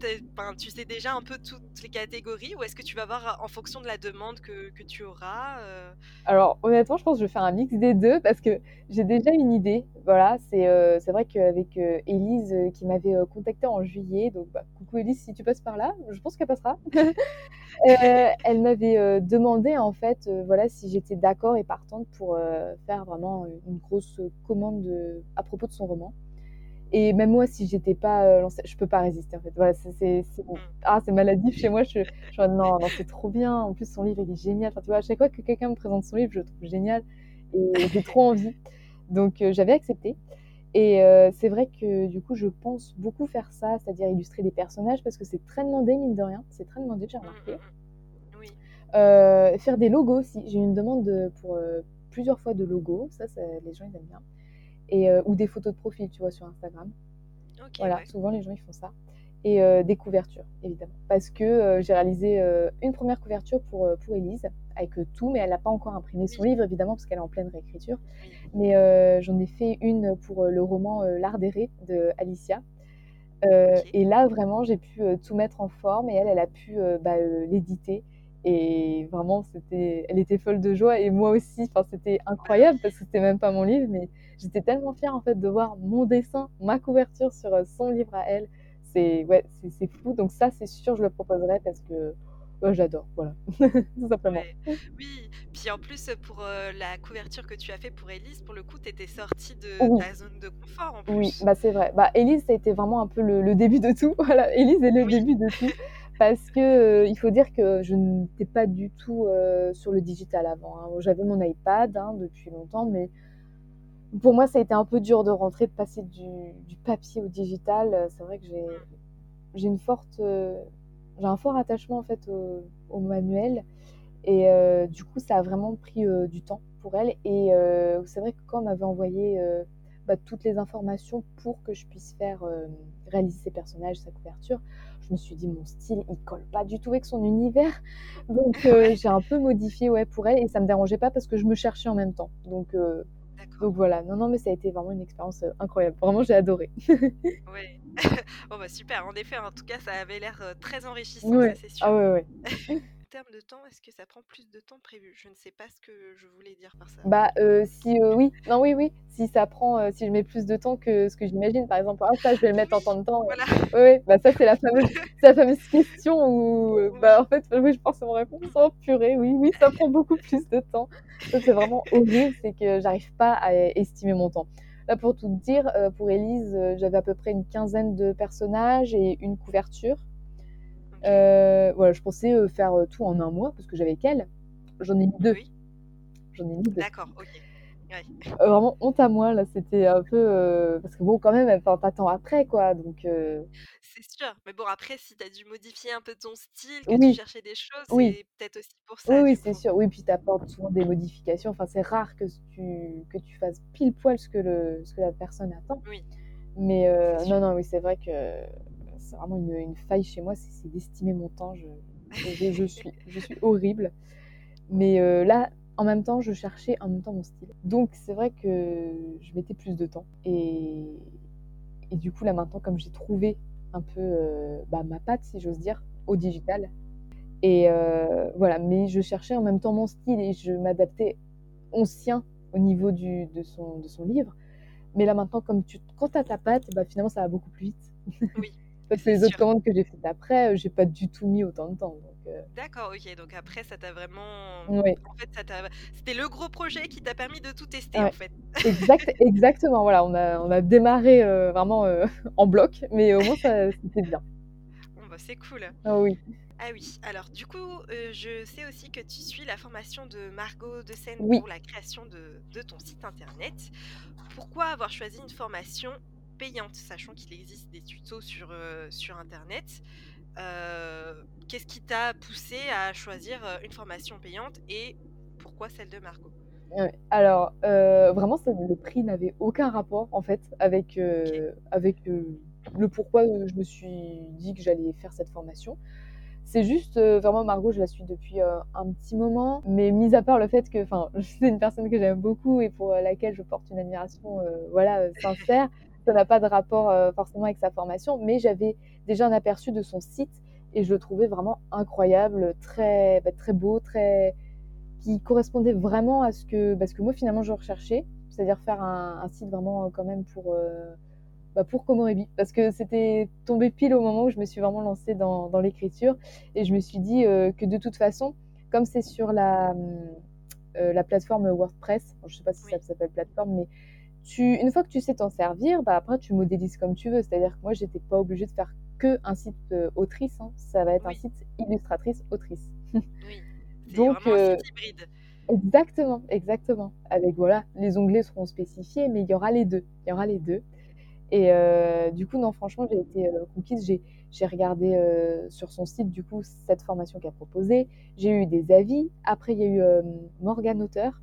Speaker 1: tu sais déjà un peu toutes les catégories ou est-ce que tu vas voir en fonction de la demande que que tu auras, heu?
Speaker 2: Alors honnêtement, je pense que je vais faire un mix des 2 parce que j'ai déjà une idée. Voilà, c'est, c'est vrai qu'avec, heu, Élise, heu, qui m'avait, heu, contactée en juillet, donc bah, coucou Élise si tu passes par là, je pense qu'elle passera. Elle m'avait, demandé en fait, voilà, si j'étais d'accord et partante pour, faire vraiment, une grosse, commande, à propos de son roman et même moi si j'étais pas, heu, lancée, je peux pas résister en fait. Voilà, c'est.
Speaker 1: Mmh.
Speaker 2: Ah, c'est maladif chez moi, je suis «Non, non, c'est trop bien, en plus son livre il est génial». Enfin tu vois, à chaque fois que quelqu'un me présente son livre, je le trouve génial et j'ai trop envie. Donc heu, j'avais accepté et heu, c'est vrai que du coup, je pense beaucoup faire ça, c'est-à-dire illustrer des personnages parce que c'est très demandé mine de rien, c'est très demandé, j'ai
Speaker 1: Mmh,
Speaker 2: remarqué.
Speaker 1: mh. Oui.
Speaker 2: Heu, faire des logos aussi, j'ai eu une demande, pour, plusieurs fois de logos, ça ça les gens ils aiment bien et heu, ou des photos de profil, tu vois, sur Instagram. Voilà,
Speaker 1: ouais.
Speaker 2: souvent les gens ils font ça et heu, des couvertures évidemment. Parce que, heu, j'ai réalisé, une 1re couverture pour, pour Élise avec, tout, mais elle a pas encore imprimé son livre évidemment parce qu'elle est en pleine réécriture. Mais j'en ai fait une pour, le roman, L'Art d'errer. Heu
Speaker 1: OK.
Speaker 2: et là vraiment j'ai pu, tout mettre en forme et elle, elle a pu, bah, l'éditer et vraiment c'était elle était folle de joie et moi aussi. Enfin, c'était
Speaker 1: oui.
Speaker 2: incroyable parce que c'était même pas mon livre, mais j'étais tellement fière en fait de voir mon dessin, ma couverture sur, heu, son livre à elle. C'est ouais, c'est fou donc ça, c'est sûr, je le proposerai parce que, j'adore, voilà, tout simplement.
Speaker 1: Ouais. Oui, puis en plus, pour, heu, la couverture que tu as fait pour Élise, pour le coup, tu étais sortie de
Speaker 2: Oui.
Speaker 1: ta zone de confort en
Speaker 2: Oui,
Speaker 1: plus.
Speaker 2: bah, c'est vrai. Bah, Élise, ça a été vraiment un peu le le début de tout. Voilà, Élise est le
Speaker 1: Oui.
Speaker 2: début de tout parce que, heu, il faut dire que je n'étais pas du tout, heu, sur le digital avant, hein. J'avais mon iPad, hein, depuis longtemps, mais pour moi, ça a été un peu dur de rentrer, de passer du papier au digital, c'est vrai que j'ai une forte, heu, j'ai un fort attachement en fait au manuel. Et du coup, ça a vraiment pris, du temps pour elle. Et c'est vrai que quand on m'avait envoyé, bah, toutes les informations pour que je puisse faire, réaliser ses personnages, sa couverture, je me suis dit: «Mon style, il colle pas du tout avec son univers». Donc
Speaker 1: Ouais.
Speaker 2: j'ai un peu modifié, ouais, pour elle et ça me dérangeait pas parce que je me cherchais en même temps. Donc donc voilà. Non, non, mais ça a été vraiment une expérience, heu, incroyable. Vraiment, j'ai adoré.
Speaker 1: Ouais. Bon, bah, super. En effet, en tout cas, ça avait l'air, très enrichissant,
Speaker 2: Ouais.
Speaker 1: c'est sûr.
Speaker 2: Ah ouais, ouais.
Speaker 1: En termes de temps, est-ce que ça prend plus de temps prévu? Je ne sais pas ce que je voulais dire par ça.
Speaker 2: Bah, si, oui, non, oui, oui, si ça prend, heu, si je mets plus de temps que ce que j'imagine, par exemple: «Ah ça, je vais le mettre en
Speaker 1: Oui,
Speaker 2: tant de temps»,
Speaker 1: voilà.
Speaker 2: oui, oui, bah, ça, c'est la fameuse la famemeuse question où, bah,
Speaker 1: Oui.
Speaker 2: en fait, oui, je pense c'est mon réponse: «Oh purée, oui, oui, ça prend beaucoup plus de temps». Ça, c'est vraiment horrible, c'est que j'arrive pas à estimer mon temps. Là, pour tout dire, pour Élise, j'avais à peu près une quinzaine de personnages et une couverture. voilà, je pensais faire tout en un mois parce que j'avais qu'elle. J'en ai mis deux. J'en ai mis deux.
Speaker 1: D'accord, ok.
Speaker 2: Euh, vraiment honte à moi là, c'était un peu euh, parce que bon quand même, enfin t'attends après quoi, donc. Euh
Speaker 1: c'est sûr, mais bon après si t'as dû modifier un peu ton style, que tu cherchais des choses, c'est peut-être aussi pour ça.
Speaker 2: Oui, c'est sûr. Oui, puis t'apportes souvent des modifications. Enfin c'est rare que tu que tu fasses pile poil ce que le ce que la personne attend.
Speaker 1: Oui.
Speaker 2: Mais non non oui c'est vrai que c'est vraiment une, une, faille chez moi, c'est d'estimer mon temps. Je, je, je, suis je suis horrible. Mais là en même temps, je cherchais en même temps mon style. Donc c'est vrai que je mettais plus de temps. Et, et du coup, là maintenant, comme j'ai trouvé un peu euh, bah, ma patte, si j'ose dire, au digital, et euh, voilà, mais je cherchais en même temps mon style et je m'adaptais au sien au niveau du, de, son, de son livre. Mais là maintenant, comme tu, quand tu as ta patte, bah, finalement ça va beaucoup plus vite.
Speaker 1: Oui.
Speaker 2: Parce que les autres commandes que j'ai faites après, euh, j'ai pas du tout mis autant de temps.
Speaker 1: Euh. D'accord, ok. Donc après, ça t'a vraiment.
Speaker 2: Oui.
Speaker 1: En fait, c'était le gros projet qui t'a permis de tout tester, en fait.
Speaker 2: Exact, exactement. Voilà, on a, on a démarré euh, vraiment en bloc, mais au moins, c'était bien.
Speaker 1: Bon, bah, c'est cool.
Speaker 2: Ah oui.
Speaker 1: Ah oui, alors du coup, je sais aussi que tu suis la formation de Margot de Seine
Speaker 2: oui.
Speaker 1: pour la création de, de, ton site internet. Pourquoi avoir choisi une formation payante, sachant qu'il existe des tutos sur, euh, sur Internet? Euh, qu'est-ce qui t'a poussé à choisir euh, une formation payante et pourquoi celle de Margot
Speaker 2: Alors, vraiment, ça, le prix n'avait aucun rapport en fait avec, avec le pourquoi je me suis dit que j'allais faire cette formation. C'est juste, vraiment, Margot, je la suis depuis un petit moment, mais mis à part le fait que, c'est une personne que j'aime beaucoup et pour laquelle je porte une admiration, voilà, sincère ça n'a pas de rapport euh, forcément avec sa formation, mais j'avais déjà un aperçu de son site et je le trouvais vraiment incroyable, très, bah, très beau, très qui correspondait vraiment à ce que, parce que moi finalement je recherchais, c'est-à-dire faire un, site vraiment euh, quand même pour, euh, bah, pour Komorebi, parce que c'était tombé pile au moment où je me suis vraiment lancée dans, dans l'écriture et je me suis dit que de toute façon, comme c'est sur la, la plateforme WordPress, je ne sais pas si ça s'appelle plateforme, mais une fois que tu sais t'en servir, bah après tu modélises comme tu veux. C'est-à-dire que moi, j'étais pas obligée de faire que un site euh, autrice. Hein. Ça va être un site illustratrice autrice.
Speaker 1: oui. Donc un site hybride.
Speaker 2: Exactement, exactement. Avec voilà, les onglets seront spécifiés, mais il y aura les deux. Il y aura les deux. Et euh, du coup, non, franchement, j'ai été euh, conquise. J'ai regardé sur son site, du coup, cette formation qu'elle proposée. J'ai eu des avis. Après, il y a eu Morgan Auteur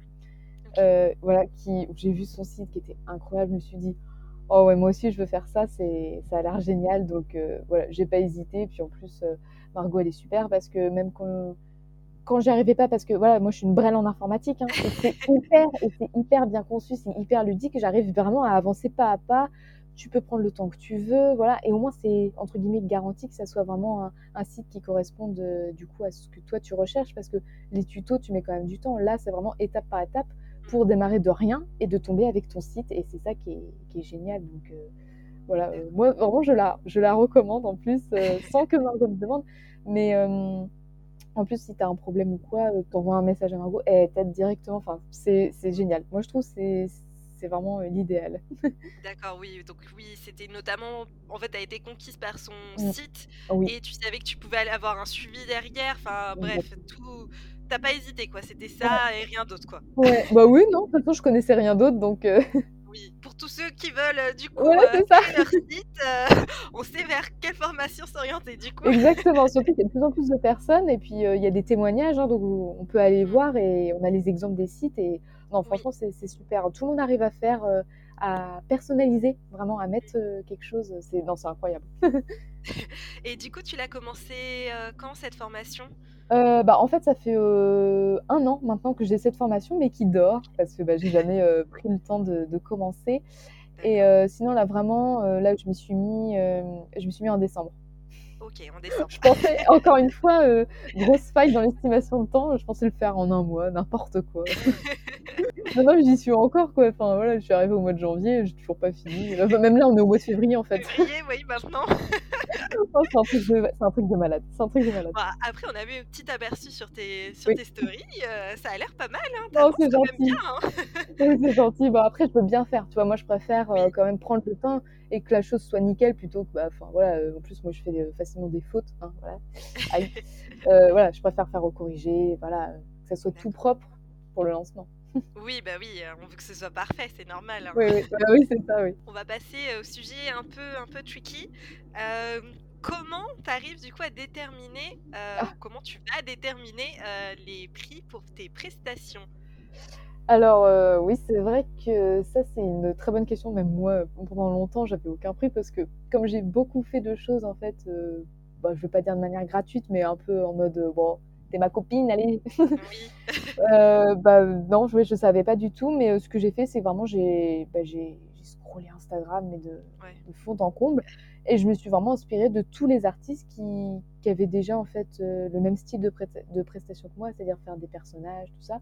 Speaker 2: euh, voilà, qui, j'ai vu son site qui était incroyable. Je me suis dit, oh ouais, moi aussi je veux faire ça, c'est, ça a l'air génial. Donc euh, voilà, j'ai pas hésité. Puis en plus, euh, Margot, elle est super parce que même quand, quand j'y arrivais pas, parce que voilà, moi je suis une brêle en informatique, hein, c'est hyper, et c'est hyper bien conçu, c'est hyper ludique. J'arrive vraiment à avancer pas à pas. Tu peux prendre le temps que tu veux, voilà, et au moins c'est entre guillemets garanti que ça soit vraiment un, un site qui corresponde du coup à ce que toi tu recherches, parce que les tutos tu mets quand même du temps. Là, c'est vraiment étape par étape pour démarrer de rien et de tomber avec ton site. Et c'est ça qui est, qui est, génial. Donc euh, voilà, euh, moi vraiment je la, je la recommande en plus, euh, sans que Margot me demande. Mais en plus, si tu as un problème ou quoi, tu envoies un message à Margot et elle t'aide directement. Enfin, c'est génial. Moi je trouve que c'est vraiment l'idéal.
Speaker 1: D'accord, oui. Donc oui, c'était notamment, en fait, tu as été conquise par son mmh. site et tu savais que tu pouvais aller avoir un suivi derrière. Enfin, bref, tout, t'as pas hésité, quoi. C'était ça et rien d'autre, quoi.
Speaker 2: Ouais, bah oui, non, de toute façon, je connaissais rien d'autre, donc. Euh,
Speaker 1: oui, pour tous ceux qui veulent, euh, du coup, ouais, euh, leur site, on sait vers quelle formation s'orienter, du coup.
Speaker 2: Exactement, surtout qu'il y a de plus en plus de personnes, et puis il y a des témoignages, hein, donc on peut aller mmh. voir, et on a les exemples des sites, et non, franchement, c'est super. Tout le monde arrive à faire, à personnaliser, vraiment, à mettre quelque chose, c'est incroyable.
Speaker 1: et du coup, tu l'as commencé quand, cette formation?
Speaker 2: Euh, bah, en fait, ça fait euh, un an maintenant que j'ai cette formation, mais qui dort parce que bah, j'ai jamais euh, pris le temps de, de commencer. Et sinon, là, vraiment, là, je me suis mis, je me suis mis en décembre.
Speaker 1: Ok, en décembre.
Speaker 2: je pensais, encore une fois, grosse faille dans l'estimation de temps, je pensais le faire en un mois, n'importe quoi. non, j'y suis encore, quoi. Enfin, voilà, je suis arrivée au mois de janvier, j'ai toujours pas fini. Même là, on est au mois de février, en fait.
Speaker 1: Février, oui, maintenant.
Speaker 2: C'est, un truc de, c'est un truc de malade. C'est un truc de malade.
Speaker 1: Bah, après, on a vu un petit aperçu sur tes, sur tes stories. Euh, ça a l'air pas mal. Hein. C'est gentil. Bien, hein.
Speaker 2: C'est gentil. Bah, après, je peux bien faire, tu vois? Moi, je préfère, quand même prendre le temps et que la chose soit nickel plutôt que, bah, enfin, voilà, en plus, moi, je fais facilement des fautes, hein, voilà. Aïe. voilà, je préfère faire recorriger, voilà, que ça soit tout propre pour le lancement.
Speaker 1: Oui, bah oui, on veut que ce soit parfait, c'est normal, hein.
Speaker 2: Oui, oui, bah, oui, c'est ça, oui.
Speaker 1: On va passer, au sujet un peu un peu tricky. comment tu arrives du coup à déterminer, ah. comment tu vas déterminer, les prix pour tes prestations?
Speaker 2: Alors, oui, c'est vrai que ça, c'est une très bonne question. Même moi, pendant longtemps, j'avais aucun prix parce que comme j'ai beaucoup fait de choses en fait, bah, je veux pas dire de manière gratuite, mais un peu en mode, «Bon, t'es ma copine, allez!»
Speaker 1: Oui.
Speaker 2: bah, non, je je savais pas du tout, mais ce que j'ai fait, c'est vraiment j'ai bah, j'ai scrollé Instagram, mais de de fond en comble et je me suis vraiment inspirée de tous les artistes qui qui avaient déjà en fait, le même style de de prestation que moi, c'est-à-dire faire des personnages, tout ça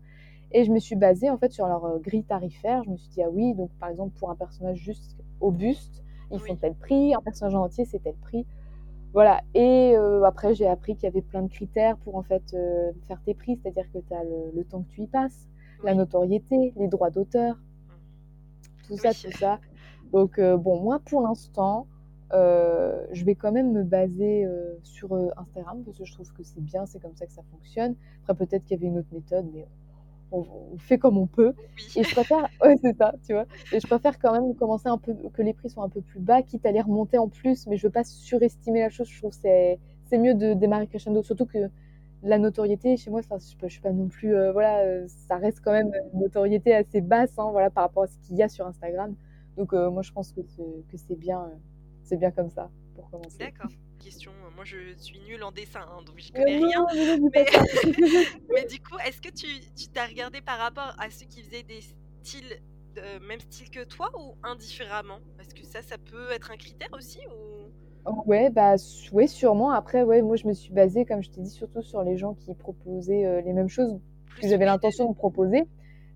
Speaker 2: et je me suis basée en fait sur leur grille tarifaire. Je me suis dit: «Ah oui, donc par exemple pour un personnage juste au buste, ils font tel prix, un personnage en entier, c'est tel prix». Voilà et après j'ai appris qu'il y avait plein de critères pour en fait, faire tes prix, c'est-à-dire que tu as le temps que tu y passes, la notoriété, les droits d'auteur, tout ça, tout ça. Donc bon, moi pour l'instant, je vais quand même me baser, sur, Instagram parce que je trouve que c'est bien, c'est comme ça que ça fonctionne. Après peut-être qu'il y avait une autre méthode mais on, fait comme on peut. Et je préfère, ouais, c'est ça, tu vois. Et je préfère quand même commencer un peu, que les prix soient un peu plus bas, quitte à les remonter en plus, mais je veux pas surestimer la chose. Je trouve que c'est, c'est mieux de démarrer crescendo, surtout que la notoriété chez moi, je, je suis pas non plus, euh, voilà, euh, ça reste quand même une notoriété assez basse, hein, voilà, par rapport à ce qu'il y a sur Instagram. Donc euh, moi, je pense que c'est, que c'est bien, c'est bien comme ça pour commencer.
Speaker 1: D'accord question. Moi, je suis nulle en dessin, hein, donc j'y connais rien. mais... du coup, est-ce que tu t'as regardé par rapport à ceux qui faisaient des styles, de même style que toi ou indifféremment? Est-ce que ça, ça peut être un critère aussi ou...
Speaker 2: Ouais, bah, ouais, sûrement. Après, ouais, moi, je me suis basée, comme je t'ai dit, surtout sur les gens qui proposaient euh, les mêmes choses que j'avais l'intention de proposer.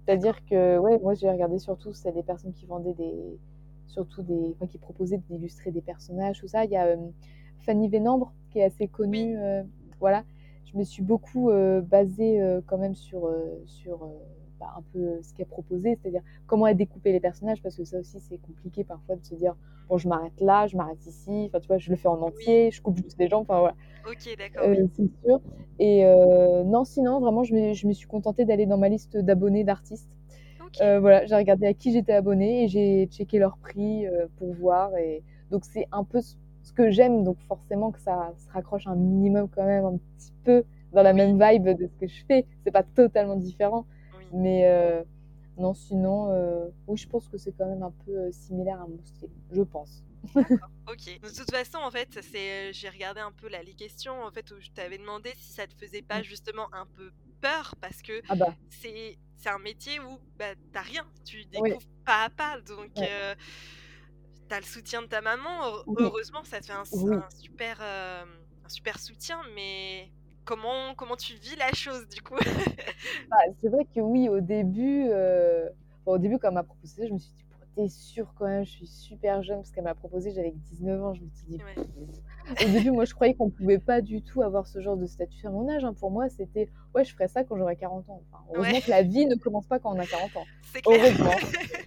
Speaker 2: C'est-à-dire que, ouais, moi, j'ai regardé surtout, c'est des personnes qui vendaient des, surtout des, enfin, qui proposaient d'illustrer des personnages, tout ça. Il y a euh, Fanny Vénambre, qui est assez connue. Euh, voilà, je me suis beaucoup euh, basée euh, quand même sur, sur bah, un peu ce qu'elle proposait, c'est-à-dire comment elle découpait les personnages, parce que ça aussi c'est compliqué parfois de se dire bon je m'arrête là, je m'arrête ici, enfin tu vois je le fais en entier, je coupe juste les jambes, enfin voilà.
Speaker 1: Ok d'accord.
Speaker 2: c'est sûr. Et non sinon vraiment je me, je me suis contentée d'aller dans ma liste d'abonnés d'artistes. voilà, j'ai regardé à qui j'étais abonnée et j'ai checké leur prix pour voir et donc c'est un peu ce que j'aime, donc forcément que ça se raccroche un minimum quand même un petit peu dans la même vibe de ce que je fais. C'est pas totalement différent, mais euh, non, sinon, euh, oui, je pense que c'est quand même un peu euh, similaire à mon style, je pense.
Speaker 1: ok. De toute façon, en fait, c'est, j'ai regardé un peu là, les questions en fait, où je t'avais demandé si ça te faisait pas justement un peu peur parce que
Speaker 2: ah bah.
Speaker 1: c'est, c'est un métier où bah, t'as rien, tu découvres pas à pas. Donc le soutien de ta maman. Heureusement, ça te fait un, super, euh, un super soutien, mais comment, comment tu vis la chose du coup?
Speaker 2: Bah, C'est vrai que oui, au début, euh, au début, quand elle m'a proposé, je me suis dit, t'es sûre quand même, je suis super jeune, parce qu'elle m'a proposé, j'avais 19 ans, je me suis dit, au début, moi, je croyais qu'on pouvait pas du tout avoir ce genre de statut à mon âge. Hein. Pour moi, c'était, ouais, je ferais ça quand j'aurai 40 ans. Enfin, heureusement que la vie ne commence pas quand on a 40 ans. Heureusement.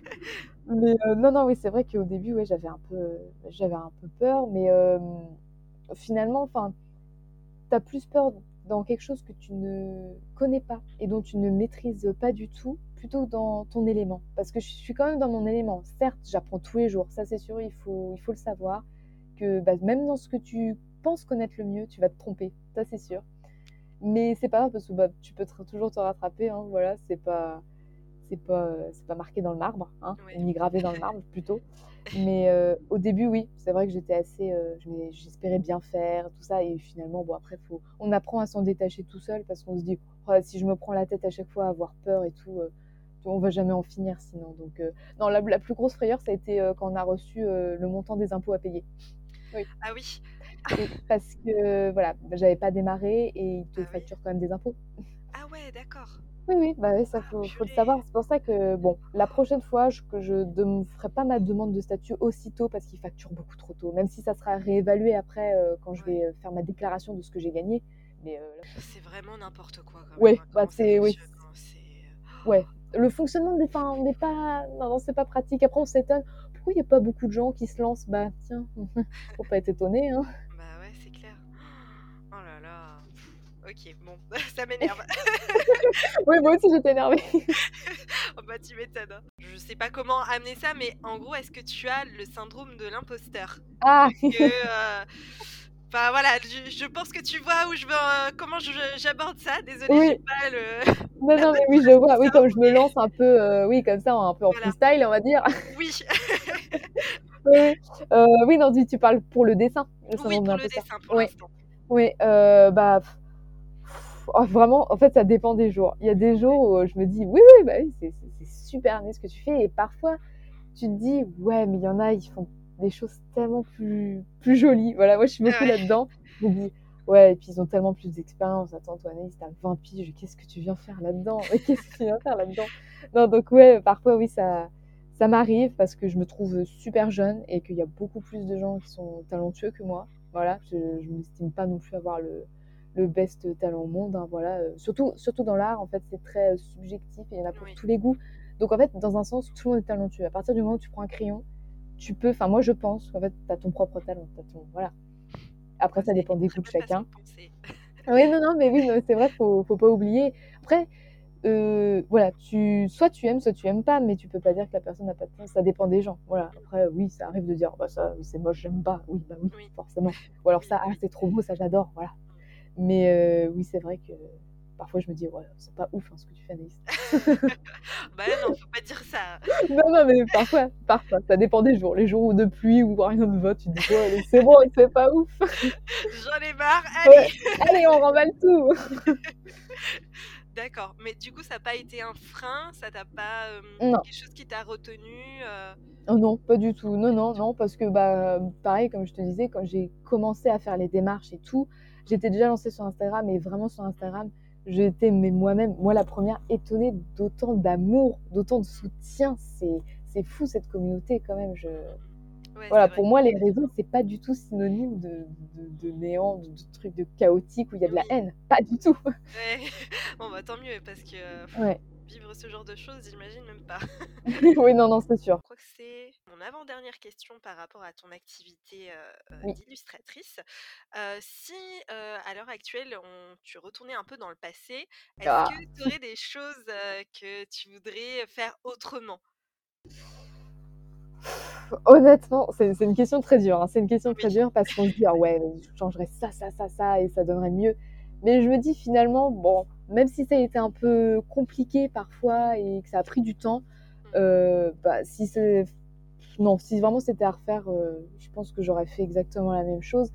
Speaker 2: mais euh, non, non, oui, c'est vrai qu'au début, ouais, j'avais un peu, j'avais un peu peur, mais euh, finalement, enfin, t'as plus peur dans quelque chose que tu ne connais pas et dont tu ne maîtrises pas du tout, plutôt dans ton élément. Parce que je suis quand même dans mon élément. Certes, j'apprends tous les jours, ça c'est sûr, il faut, il faut le savoir que bah, même dans ce que tu penses connaître le mieux, tu vas te tromper, ça c'est sûr. Mais c'est pas grave parce que bah, tu peux toujours te rattraper, hein, voilà, c'est pas c'est pas c'est pas marqué dans le marbre, hein, ni gravé dans le marbre plutôt. Mais euh, au début, oui, c'est vrai que j'étais assez, euh, j'espérais bien faire tout ça et finalement, bon après, faut, on apprend à s'en détacher tout seul parce qu'on se dit, oh, si je me prends la tête à chaque fois à avoir peur et tout, euh, on va jamais en finir sinon. Donc non, la, la, plus grosse frayeur, ça a été quand on a reçu le montant des impôts à payer.
Speaker 1: Ah oui.
Speaker 2: parce que voilà, j'avais pas démarré et ils te ah facturent quand même des impôts.
Speaker 1: Ah ouais, d'accord.
Speaker 2: Oui, oui, bah ça ah, faut, faut, le savoir. C'est pour ça que bon, la prochaine fois, je, que je ne ferai pas ma demande de statut aussitôt parce qu'ils facturent beaucoup trop tôt. Même si ça sera réévalué après euh, quand je vais euh, faire ma déclaration de ce que j'ai gagné. Mais
Speaker 1: euh, c'est vraiment n'importe quoi.
Speaker 2: Quand ouais, bah c'est oui. Ouais, le fonctionnement des, enfin, n'est pas, non, non, c'est pas pratique. Après, on s'étonne. Pourquoi il n'y a pas beaucoup de gens qui se lancent? Bah, tiens, faut pas être étonné. Hein.
Speaker 1: Bah ouais, c'est clair. Oh là là. Ok, bon, ça m'énerve.
Speaker 2: oui, moi aussi j'étais énervée.
Speaker 1: oh bah tu m'étonnes. Hein. Je sais pas comment amener ça, mais en gros, est-ce que tu as le syndrome de l'imposteur?
Speaker 2: Ah
Speaker 1: euh, Enfin voilà, je, pense que tu vois où je veux, euh, comment j'aborde ça. Désolée, oui. pas le.
Speaker 2: Non, non, mais oui, je vois. Oui, comme je me lance un peu, euh, oui, comme ça, un peu en freestyle, on va dire.
Speaker 1: Oui.
Speaker 2: oui. oui, non, tu, tu parles pour le dessin.
Speaker 1: Oui, pour le dessin, pour
Speaker 2: oui. Oui, bah Oh, vraiment, en fait, ça dépend des jours. Il y a des jours où je me dis, oui, oui, bah c'est super ce que tu fais. Et parfois, tu te dis, ouais, mais il y en a, ils font des choses tellement plus, plus jolies. Voilà, moi, je suis beaucoup là-dedans. Je me dis, ouais, et puis ils ont tellement plus d'expérience. Attends, toi, Anaïs, t'as 20 piges, qu'est-ce que tu viens faire là-dedans? Qu'est-ce que tu viens faire là-dedans? Non, donc, ouais, parfois, oui, ça, ça m'arrive parce que je me trouve super jeune et qu'il y a beaucoup plus de gens qui sont talentueux que moi. Voilà, je ne m'estime pas non plus avoir le, le best talent au monde. Hein, voilà. Euh, surtout, surtout dans l'art, en fait, c'est très euh, subjectif et il y en a pour tous les goûts. Donc, en fait, dans un sens, tout le monde est talentueux. À partir du moment où tu prends un crayon, tu peux. Enfin, moi, je pense qu'en fait, tu as ton propre talent. ton, voilà. Après, ça dépend des goûts de chacun. oui, non, non, mais oui, c'est vrai, faut, faut pas oublier. Après, euh, voilà, tu, soit tu aimes, soit tu aimes pas, mais tu peux pas dire que la personne n'a pas de talent. Ça dépend des gens. Voilà. Après, oui, ça arrive de dire, bah ça, c'est moche, j'aime pas. Oui, bah oui, forcément. Ou alors ça, ah, c'est trop beau, ça, j'adore. Voilà. Mais euh, oui, c'est vrai que parfois je me dis, ouais, c'est pas ouf hein, ce que tu fais, Anaïs.
Speaker 1: bah non, faut pas dire ça.
Speaker 2: non, non, mais parfois, parfois, ça dépend des jours. Les jours de pluie où rien ne va, tu te dis, ouais, c'est bon, c'est pas ouf.
Speaker 1: J'en ai marre, allez.
Speaker 2: allez, on remballe tout.
Speaker 1: D'accord, mais du coup, ça n'a pas été un frein Ça t'a pas. quelque chose qui t'a retenu euh?
Speaker 2: oh non, pas du tout. Non, non, non, parce que, bah, pareil, comme je te disais, quand j'ai commencé à faire les démarches et tout, J'étais déjà lancée sur Instagram et vraiment sur Instagram, j'étais moi-même, moi la première, étonnée d'autant d'amour, d'autant de soutien. C'est fou cette communauté quand même. Je... voilà, pour moi, les réseaux, c'est pas du tout synonyme de, de, néant, de, trucs de chaotique où il y a de la haine. Pas du tout.
Speaker 1: Ouais. Bon, bah tant mieux parce que.
Speaker 2: Ouais
Speaker 1: vivre ce genre de choses, j'imagine même pas.
Speaker 2: oui, non, non, c'est sûr.
Speaker 1: Je crois que c'est mon avant-dernière question par rapport à ton activité d'illustratrice. si à l'heure actuelle, on, tu retournais un peu dans le passé, est-ce ah. que tu aurais des choses que tu voudrais faire autrement?
Speaker 2: Honnêtement, c'est une question très dure. Hein. C'est une question très dure parce qu'on se dit, ah ouais, je changerais ça, ça, ça, ça, et ça donnerait mieux. Mais je me dis finalement, bon, même si ça a été un peu compliqué parfois et que ça a pris du temps, mmh. euh, bah, si c'est non, si vraiment c'était à refaire, euh, je pense que j'aurais fait exactement la même chose.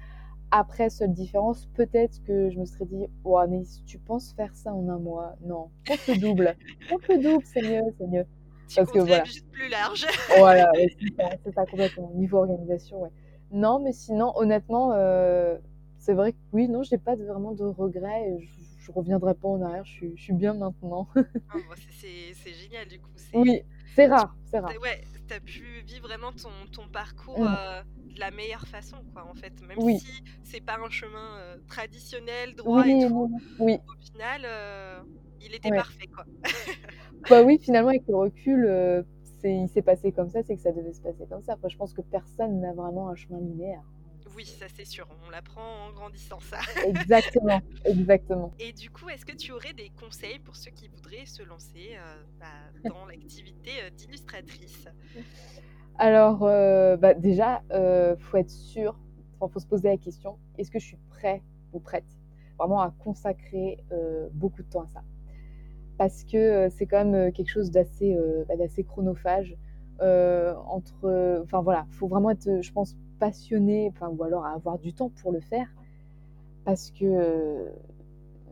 Speaker 2: Après, seule différence, peut-être que je me serais dit, oh, mais tu penses faire ça en un mois? Non, on le double. on le double, c'est mieux, c'est mieux.
Speaker 1: Tu Parce que voilà. juste plus large.
Speaker 2: voilà, c'est ça, complètement. Niveau organisation, ouais. Non, mais sinon, honnêtement, euh, c'est vrai que oui, non, j'ai pas vraiment de regrets. Je, je reviendrai pas en arrière, je suis, bien maintenant.
Speaker 1: Ah, c'est génial du coup.
Speaker 2: Oui, c'est rare, c'est rare.
Speaker 1: Ouais, tu as pu vivre vraiment ton, ton parcours mmh. euh, de la meilleure façon, quoi, en fait. Même si c'est pas un chemin euh, traditionnel, droit et tout,
Speaker 2: oui.
Speaker 1: au final, euh, il était parfait, quoi.
Speaker 2: bah oui, finalement, avec le recul, il s'est passé comme ça, c'est que ça devait se passer comme ça. Après, je pense que personne n'a vraiment un chemin linéaire.
Speaker 1: Oui, ça c'est sûr, on l'apprend en grandissant ça.
Speaker 2: exactement, exactement.
Speaker 1: Et du coup, est-ce que tu aurais des conseils pour ceux qui voudraient se lancer euh, bah, dans l'activité euh, d'illustratrice?
Speaker 2: Alors, euh, bah, déjà, il faut être sûr, il faut se poser la question, est-ce que je suis prêt ou prête? Vraiment à consacrer beaucoup de temps à ça Parce que c'est quand même quelque chose d'assez bah, chronophage. entre, enfin voilà, il faut vraiment être, je pense, passionné, ou alors à avoir du temps pour le faire, parce que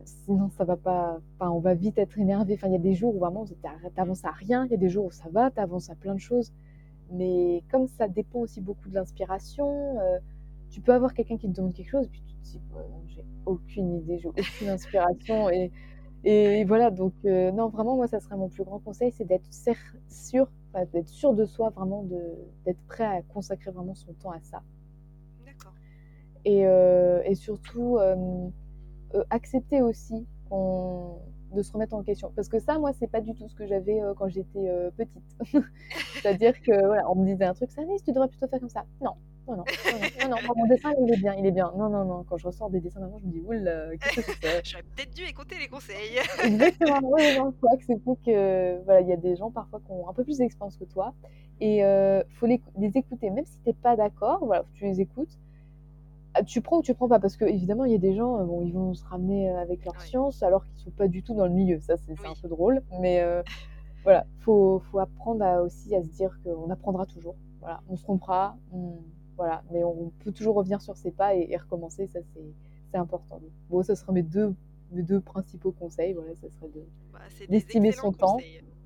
Speaker 2: sinon ça va pas, on va vite être énervé. Enfin, il y a des jours où vraiment tu avances à rien, il y a des jours où ça va, tu avances à plein de choses, mais comme ça dépend aussi beaucoup de l'inspiration, euh, tu peux avoir quelqu'un qui te demande quelque chose, puis tu te dis, j'ai aucune idée, j'ai aucune inspiration, et, et voilà, donc euh, non, vraiment, moi, ça serait mon plus grand conseil, c'est d'être sûr d'être sûr de soi, vraiment d'être prêt à consacrer vraiment son temps à ça.
Speaker 1: D'accord.
Speaker 2: Et, euh, et, surtout, euh, euh, accepter aussi qu'on de se remettre en question. Parce que ça, moi, c'est pas du tout ce que j'avais euh, quand j'étais petite. C'est-à-dire que, voilà, on me disait un truc, ça, tu devrais plutôt faire comme ça. Non, non, non, non, non, non, mon dessin, il est bien, il est bien. Non, non, non, quand je ressors des dessins d'avant, je me dis, oula, qu'est-ce que c'est
Speaker 1: J'aurais peut-être dû écouter les conseils.
Speaker 2: Exactement, oui, non, il faut accepter que, voilà, il y a des gens parfois qui ont un peu plus d'expérience que toi. Et il faut les, les, écouter, même si tu n'es pas d'accord, voilà, tu les écoutes. Ah, tu prends ou tu prends pas? Parce que évidemment il y a des gens bon ils vont se ramener avec leur science alors qu'ils sont pas du tout dans le milieu. Ça c'est un peu drôle. Mais voilà faut faut apprendre à, aussi à se dire qu'on apprendra toujours. Voilà on se trompera voilà mais on peut toujours revenir sur ses pas et, recommencer ça c'est important. Bon ça sera mes deux mes deux principaux conseils voilà ça serait de
Speaker 1: bah, d'estimer
Speaker 2: son temps.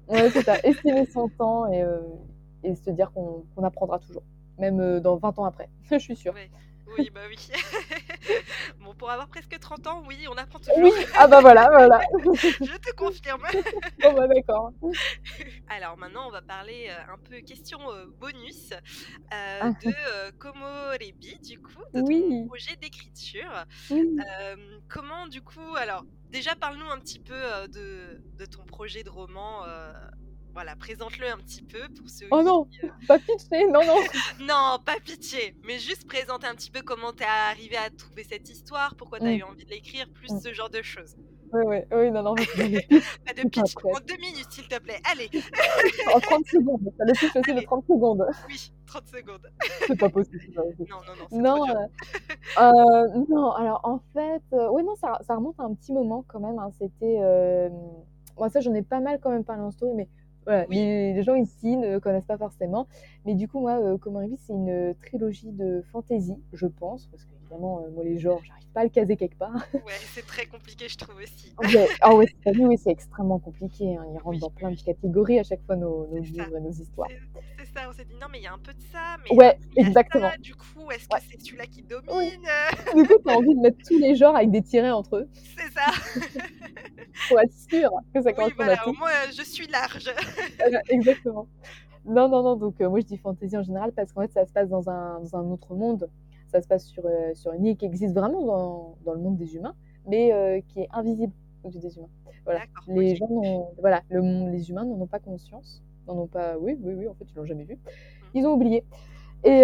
Speaker 2: ouais c'est ça estimer son temps et, et se dire qu'on apprendra toujours même dans 20 ans après je suis sûre.
Speaker 1: Oui, bah oui. bon, pour avoir presque 30 ans, oui, on apprend toujours.
Speaker 2: Oui, ah bah voilà, voilà.
Speaker 1: Je te confirme.
Speaker 2: bon bah d'accord.
Speaker 1: Alors maintenant, on va parler euh, un peu question euh, bonus euh, ah. de Komorebi, du coup, de ton projet d'écriture. Oui. comment, du coup, alors déjà parle-nous un petit peu de, de, ton projet de roman voilà, présente-le un petit peu pour ceux
Speaker 2: Oh non,
Speaker 1: euh,
Speaker 2: pas pitié, non, non.
Speaker 1: non, pas pitié, mais juste présenter un petit peu comment t'es arrivé à trouver cette histoire, pourquoi t'as as mm. eu envie de l'écrire, plus mm. ce genre de choses.
Speaker 2: Oui, oui, oui, non, non.
Speaker 1: pas de pitch, en deux minutes, s'il te plaît, allez.
Speaker 2: en 30 secondes, ça le pitch aussi de 30 secondes.
Speaker 1: Oui, 30 secondes.
Speaker 2: c'est pas possible.
Speaker 1: Non, non, non, non,
Speaker 2: euh, euh, non, alors en fait, oui, non, ça, ça, remonte à un petit moment quand même. Hein, C'était, moi ça, j'en ai pas mal quand même parlé en story, mais voilà, les, gens ici ne connaissent pas forcément. Mais du coup, moi, euh, Komoribi, c'est une trilogie de fantasy, je pense, parce qu'évidemment, euh, moi, les genres, j'arrive pas à le caser quelque part.
Speaker 1: Ouais, c'est très compliqué, je trouve aussi.
Speaker 2: ah ouais, c'est oui, c'est extrêmement compliqué. Hein. Ils rentrent dans plein de catégories à chaque fois, nos, nos livres et nos histoires.
Speaker 1: Ça, on s'est dit, non, mais il y a un peu de ça. Mais
Speaker 2: ouais, exactement.
Speaker 1: du coup, est-ce que c'est celui-là qui domine?
Speaker 2: Du coup, tu as envie de mettre tous les genres avec des tirets entre eux.
Speaker 1: C'est ça.
Speaker 2: Pour être sûr que ça correspond
Speaker 1: oui, voilà, Au moins, je suis large.
Speaker 2: exactement. Non, non, non. Donc, euh, moi, je dis fantasy en général parce qu'en fait, ça se passe dans un, dans un autre monde. Ça se passe sur, euh, sur une île qui existe vraiment dans, dans le monde des humains, mais euh, qui est invisible aux yeux des humains. Voilà. Les gens voilà, le, les humains n'en ont pas conscience. N'en ont pas. Oui, oui, oui. En fait, ils l'ont jamais vu. Mmh. Ils ont oublié. Et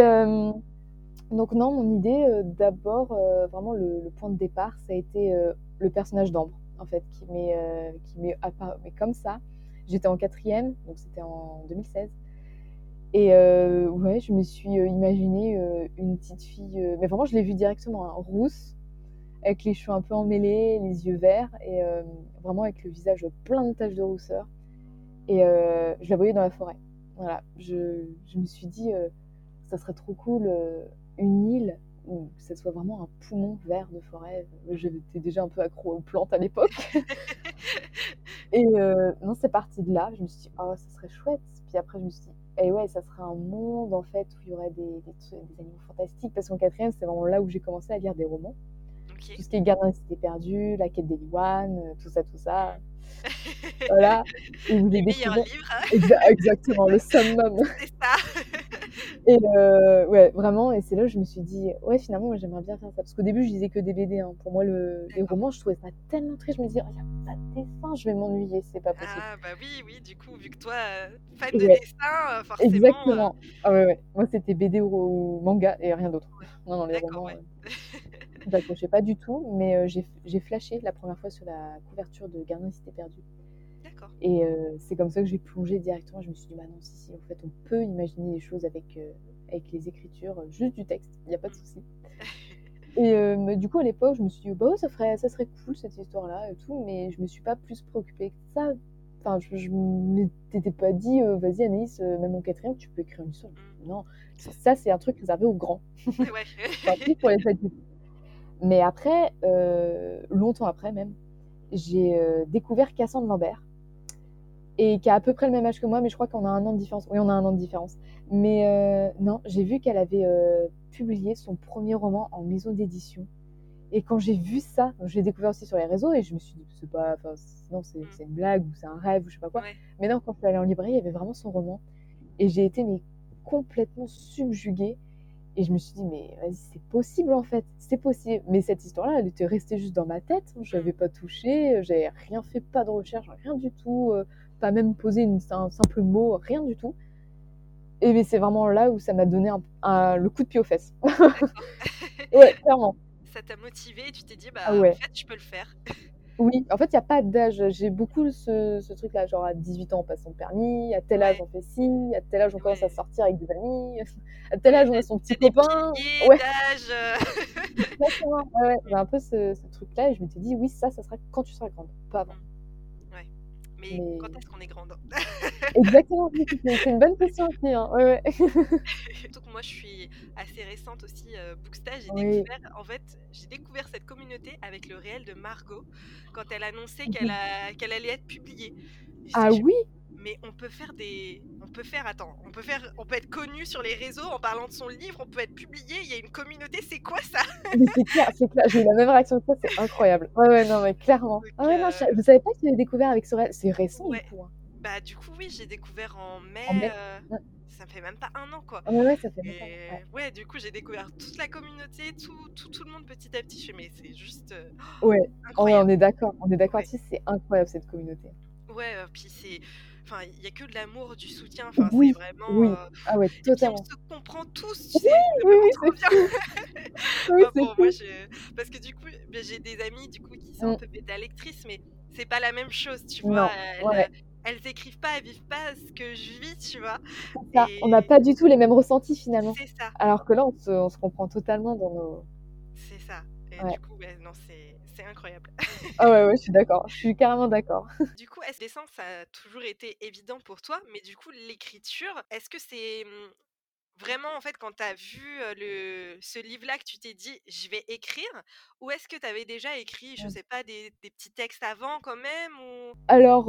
Speaker 2: donc, non, mon idée, d'abord, vraiment, le, le, point de départ, ça a été le personnage d'Ambre, en fait, qui m'est qui m'est mais comme ça J'étais en quatrième, donc c'était en 2016. Et euh, ouais, je me suis euh, imaginé euh, une petite fille, mais vraiment je l'ai vue directement, hein, rousse, avec les cheveux un peu emmêlés, les yeux verts, et vraiment avec le visage plein de taches de rousseur. Et je la voyais dans la forêt. Voilà, je, je me suis dit, ça serait trop cool, une île où ça soit vraiment un poumon vert de forêt. J'étais déjà un peu accro aux plantes à l'époque. et euh, non, c'est parti de là. Je me suis dit, oh, ça serait chouette. Puis après, je me suis dit, eh ouais, ça serait un monde en fait où il y aurait des, des, animaux fantastiques. Parce qu'en quatrième, c'est vraiment là où j'ai commencé à lire des romans. Tout ce qui est Gardien des perdu, La quête des Liwan, euh, tout ça, tout ça. voilà.
Speaker 1: Et vous les.
Speaker 2: Hein. exactement, le summum.
Speaker 1: C'est ça.
Speaker 2: Et euh, ouais, vraiment, et c'est là où je me suis dit, ouais, finalement, j'aimerais bien faire ça. Parce qu'au début, je disais que des BD. Hein. Pour moi, le, les romans, je trouvais ça tellement triste. Je me disais, il n'y a pas de dessin, je vais m'ennuyer, c'est pas possible.
Speaker 1: Ah, bah oui, oui, du coup, vu que toi, euh, fan de dessin, euh, forcément.
Speaker 2: Exactement. Ah ouais, ouais. Moi, c'était BD ou, manga et rien d'autre. Non, non, les romans. Ouais. j'accrochais pas du tout, mais j'ai flashé la première fois sur la couverture de Gardien Cité Perdue. Et euh, c'est comme ça que j'ai plongé directement. Je me suis dit, bah non, si, si, en fait, on peut imaginer les choses avec, euh, avec les écritures, juste du texte, il n'y a pas de souci. Et euh, du coup, à l'époque, je me suis dit, bah ça, ferait, ça serait cool cette histoire-là et tout, mais je me suis pas plus préoccupée que ça. Enfin, je, ne m'étais pas dit, vas-y Anaïs, même en quatrième, tu peux écrire une histoire. Non, ça, c'est un truc réservé aux grands. Ouais. pour les Mais après, longtemps après même, j'ai découvert Cassandre Lambert et qui a à peu près le même âge que moi, mais je crois qu'on a un an de différence. Oui, on a un an de différence. Mais euh, non, j'ai vu qu'elle avait euh, publié son premier roman en maison d'édition. Et quand j'ai vu ça, je l'ai découvert aussi sur les réseaux et je me suis dit, c'est pas, enfin, non, mm. c'est une blague ou c'est un rêve ou je sais pas quoi. Mais non, quand je suis allée en librairie, il y avait vraiment son roman. Et j'ai été mais, complètement subjuguée. Et je me suis dit, mais vas-y, c'est possible en fait, c'est possible. Mais cette histoire-là, elle était restée juste dans ma tête. Je n'avais pas touché, j'avais rien fait, pas de recherche, rien du tout, euh, pas même posé une, un simple mot, rien du tout. Et c'est vraiment là où ça m'a donné un, le coup de pied aux fesses. ouais, clairement.
Speaker 1: Ça t'a motivé et tu t'es dit, bah ah en fait, je peux le faire.
Speaker 2: Oui, en fait, il n'y a pas d'âge. J'ai beaucoup ce, ce truc-là, genre à 18 ans, on passe son permis, à tel âge, on fait ci, à tel âge, on commence à sortir avec des amis, à tel âge, on a son petit copain.
Speaker 1: Ouais.
Speaker 2: ouais, J'ai un peu ce, ce truc-là et je m'étais dit, oui, ça, ça sera quand tu seras grande, pas avant.
Speaker 1: Mais, quand est-ce qu'on est grande
Speaker 2: Exactement, c'est une bonne question aussi. Hein. Ouais, ouais.
Speaker 1: Que moi, je suis assez récente aussi, euh, Bookstage. J'ai découvert, en fait, j'ai découvert cette communauté avec le réel de Margot quand elle annonçait qu'elle qu'elle allait être publiée.
Speaker 2: Ah oui?
Speaker 1: Mais on peut faire des on peut faire attends on peut faire on peut être connu sur les réseaux en parlant de son livre on peut être publié il y a une communauté c'est quoi ça?
Speaker 2: C'est clair c'est clair j'ai eu la même réaction que toi c'est incroyable. Ouais ouais non mais clairement. Ah ouais, non, je, savais pas que tu avais découvert avec Sorel c'est récent du coup hein.
Speaker 1: bah du coup oui j'ai découvert en mai, euh, ça fait même pas un an quoi
Speaker 2: ouais ouais ça fait ouais.
Speaker 1: ouais. du coup j'ai découvert toute la communauté tout, tout, tout, le monde petit à petit je fais mais c'est juste euh,
Speaker 2: ouais. on est d'accord on est d'accord ici c'est incroyable cette communauté
Speaker 1: ouais euh, puis c'est Enfin, il n'y a que de l'amour, du soutien. Enfin, c'est vraiment.
Speaker 2: Oui. Ah ouais, totalement.
Speaker 1: on se comprend tous. Tu sais, oui, oui, bien. bon, moi, Parce que du coup, ben, j'ai des amis du coup qui sont un mmh. peu bêta lectrices, mais c'est pas la même chose, tu vois. Elles, elles écrivent pas, elles vivent pas ce que je vis, tu vois.
Speaker 2: Ça. On n'a pas du tout les mêmes ressentis finalement.
Speaker 1: C'est ça.
Speaker 2: Alors que là, on se, on se comprend totalement dans nos.
Speaker 1: C'est ça. Et du coup, non, c'est c'est incroyable.
Speaker 2: ah ouais, ouais, je suis d'accord. Je suis carrément d'accord.
Speaker 1: du coup, est-ce que ça a toujours été évident pour toi Mais du coup, l'écriture, est-ce que c'est mmh, vraiment, en fait, quand tu as vu le, ce livre-là, que tu t'es dit, je vais écrire Ou est-ce que tu avais déjà écrit, je sais pas, des, des, petits textes avant quand même ou...
Speaker 2: Alors,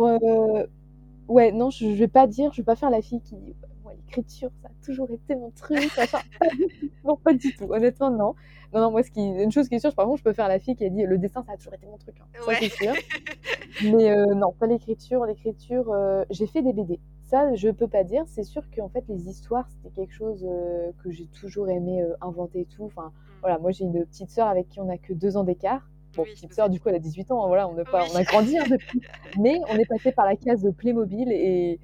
Speaker 2: ouais, non, je, je vais pas dire, je vais pas faire la fille qui dit, l'écriture, ça a toujours été mon truc. non, pas du tout. Honnêtement, non. Non, non, moi, ce qui, une chose qui est sûre, par contre, je peux faire la fille qui a dit le dessin, ça a toujours été mon truc. Hein. Ça, c'est sûr. Mais euh, non, pas l'écriture. L'écriture, euh, j'ai fait des BD. Ça, je peux pas dire. C'est sûr qu'en fait, les histoires, c'était quelque chose euh, que j'ai toujours aimé inventer et tout. Enfin, mm. voilà, moi, j'ai une petite sœur avec qui on a que deux ans d'écart. Bon, petite sœur, du coup, elle a 18 ans. Hein, voilà, on, a pas, on a grandi hein, depuis. Mais on est passé par la case de Playmobil et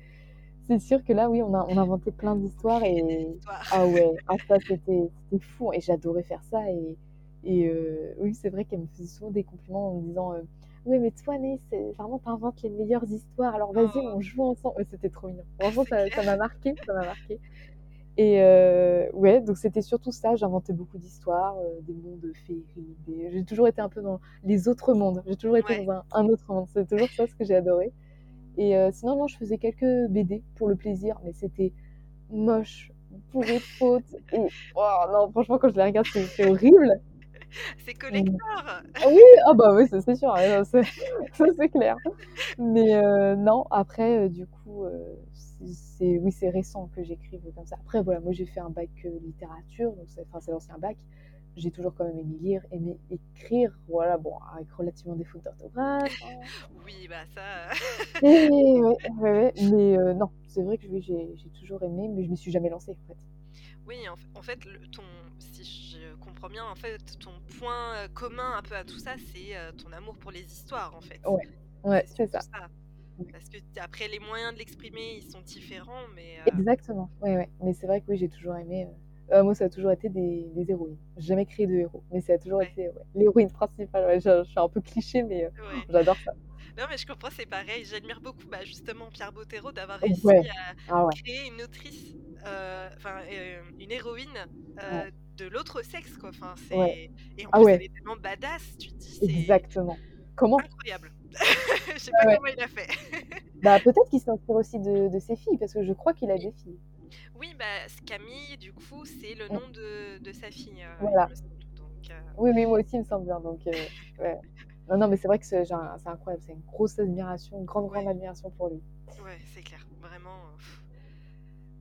Speaker 2: c'est sûr que là, oui, on a, on a inventé plein d'histoires et ah ouais, ah, ça c'était fou et j'adorais faire ça et, et euh, oui, c'est vrai qu'elle me faisait souvent des compliments en me disant euh, oui, mais toi, Né, vraiment, t'inventes les meilleures histoires. Alors vas-y, oh. on joue ensemble. c'était trop mignon. Franchement, ça m'a marqué, ça m'a marqué. Et euh, ouais, donc c'était surtout ça. J'inventais beaucoup d'histoires, des mondes féeriques. J'ai toujours été un peu dans les autres mondes. J'ai toujours été dans un, un autre monde. C'est toujours ça ce que j'ai adoré. Et euh, sinon, non, je faisais quelques BD pour le plaisir, mais c'était moche, bourré de fautes. Et oh, non, franchement, quand je les regarde, c'est horrible.
Speaker 1: C'est collector.
Speaker 2: Ah oui, ah bah oui, c'est sûr, hein, ça c'est clair. Mais euh, non, après, euh, du coup, c'est oui, c'est récent que j'écrive comme ça. Après, voilà, moi j'ai fait un bac littérature, donc c'est l'ancien bac j'ai toujours quand même aimé lire, aimé écrire, voilà, bon, avec relativement des fautes d'orthographe. Hein.
Speaker 1: oui, bah ça.
Speaker 2: ouais, mais euh, non, c'est vrai que j'ai toujours aimé, mais je me suis jamais lancée en fait.
Speaker 1: Oui, en, fait, ton, si je comprends bien, en fait, ton point euh, commun un peu à tout ça, c'est euh, ton amour pour les histoires, en fait.
Speaker 2: Ouais, ouais, c'est ça.
Speaker 1: Parce que après, les moyens de l'exprimer, ils sont différents, mais.
Speaker 2: Exactement, ouais, ouais. Mais c'est vrai que oui, j'ai toujours aimé euh, moi, ça a toujours été des, des héroïnes. J'ai jamais créé de héros, mais ça a toujours été l'héroïne principale. je, suis un peu cliché, mais euh, j'adore ça.
Speaker 1: Non, mais je comprends, c'est pareil. J'admire beaucoup bah, justement Pierre Bottero d'avoir réussi à ah créer une autrice, euh, enfin une héroïne de l'autre sexe, quoi. Enfin, c'est... Et en ah plus, elle est tellement badass, tu te dis.
Speaker 2: Exactement. Comment
Speaker 1: Incroyable. je sais pas comment il a fait.
Speaker 2: bah, peut-être qu'il s'inspire aussi de, de, ses filles, parce que je crois qu'il a des filles.
Speaker 1: Oui, bah, Camille, du coup, c'est le nom de, de sa fille. Euh,
Speaker 2: voilà. Donc, euh, Oui, oui, moi aussi, il me semble bien. Donc, euh, ouais. Non, non, mais c'est vrai que c'est incroyable. C'est une grosse admiration, une grande, grande admiration pour lui.
Speaker 1: Ouais, c'est clair. Vraiment.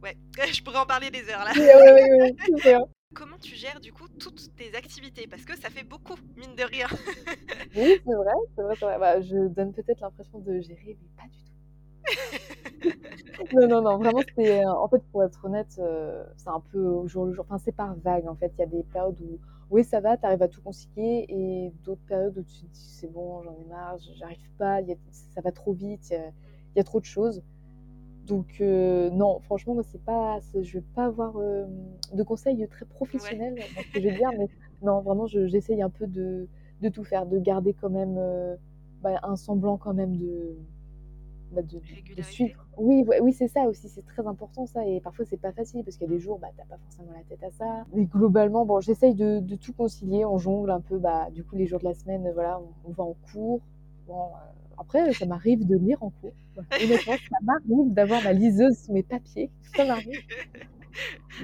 Speaker 1: Ouais, je pourrais en parler des heures là.
Speaker 2: Oui, oui, oui, oui
Speaker 1: Comment tu gères du coup toutes tes activités? Parce que ça fait beaucoup, mine de rien.
Speaker 2: oui, c'est vrai, c'est vrai, vrai. Bah, je donne peut-être l'impression de gérer, mais pas du tout. non, non, non, vraiment, c'est. En fait, pour être honnête, c'est un peu au jour le jour. Enfin, c'est par vague, en fait. Il y a des périodes où, oui, ça va, tu arrives à tout concilier, et d'autres périodes où tu te dis, c'est bon, j'en ai marre, j'arrive pas, ça va trop vite, il y, a, trop de choses. Donc, non, franchement, moi, c'est pas. Je vais pas avoir de conseils très professionnels dans ce que je vais dire, mais non, vraiment, j'essaye un peu de, de, tout faire, de garder quand même bah, un semblant quand même de bah, de, suivre. Oui, oui c'est ça aussi, c'est très important ça. Et parfois, c'est pas facile parce qu'il y a des jours, bah, t'as pas forcément la tête à ça. Mais globalement, bon, j'essaye de, de, tout concilier. On jongle un peu, bah, du coup, les jours de la semaine, voilà, on, va en cours. Bon, euh, après, ça m'arrive de lire en cours. Honnêtement, ça m'arrive d'avoir ma liseuse sous mes papiers. Ça m'arrive.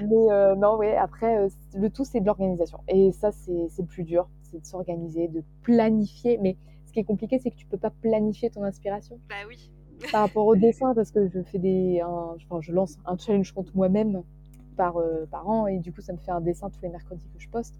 Speaker 2: Mais euh, non, oui, après, euh, le tout, c'est de l'organisation. Et ça, c'est le plus dur. C'est de s'organiser, de planifier. Mais ce qui est compliqué, c'est que tu peux pas planifier ton inspiration.
Speaker 1: Bah oui
Speaker 2: par rapport au dessin parce que je fais des, enfin, je lance un challenge contre moi-même par, euh, par an et du coup ça me fait un dessin tous les mercredis que je poste.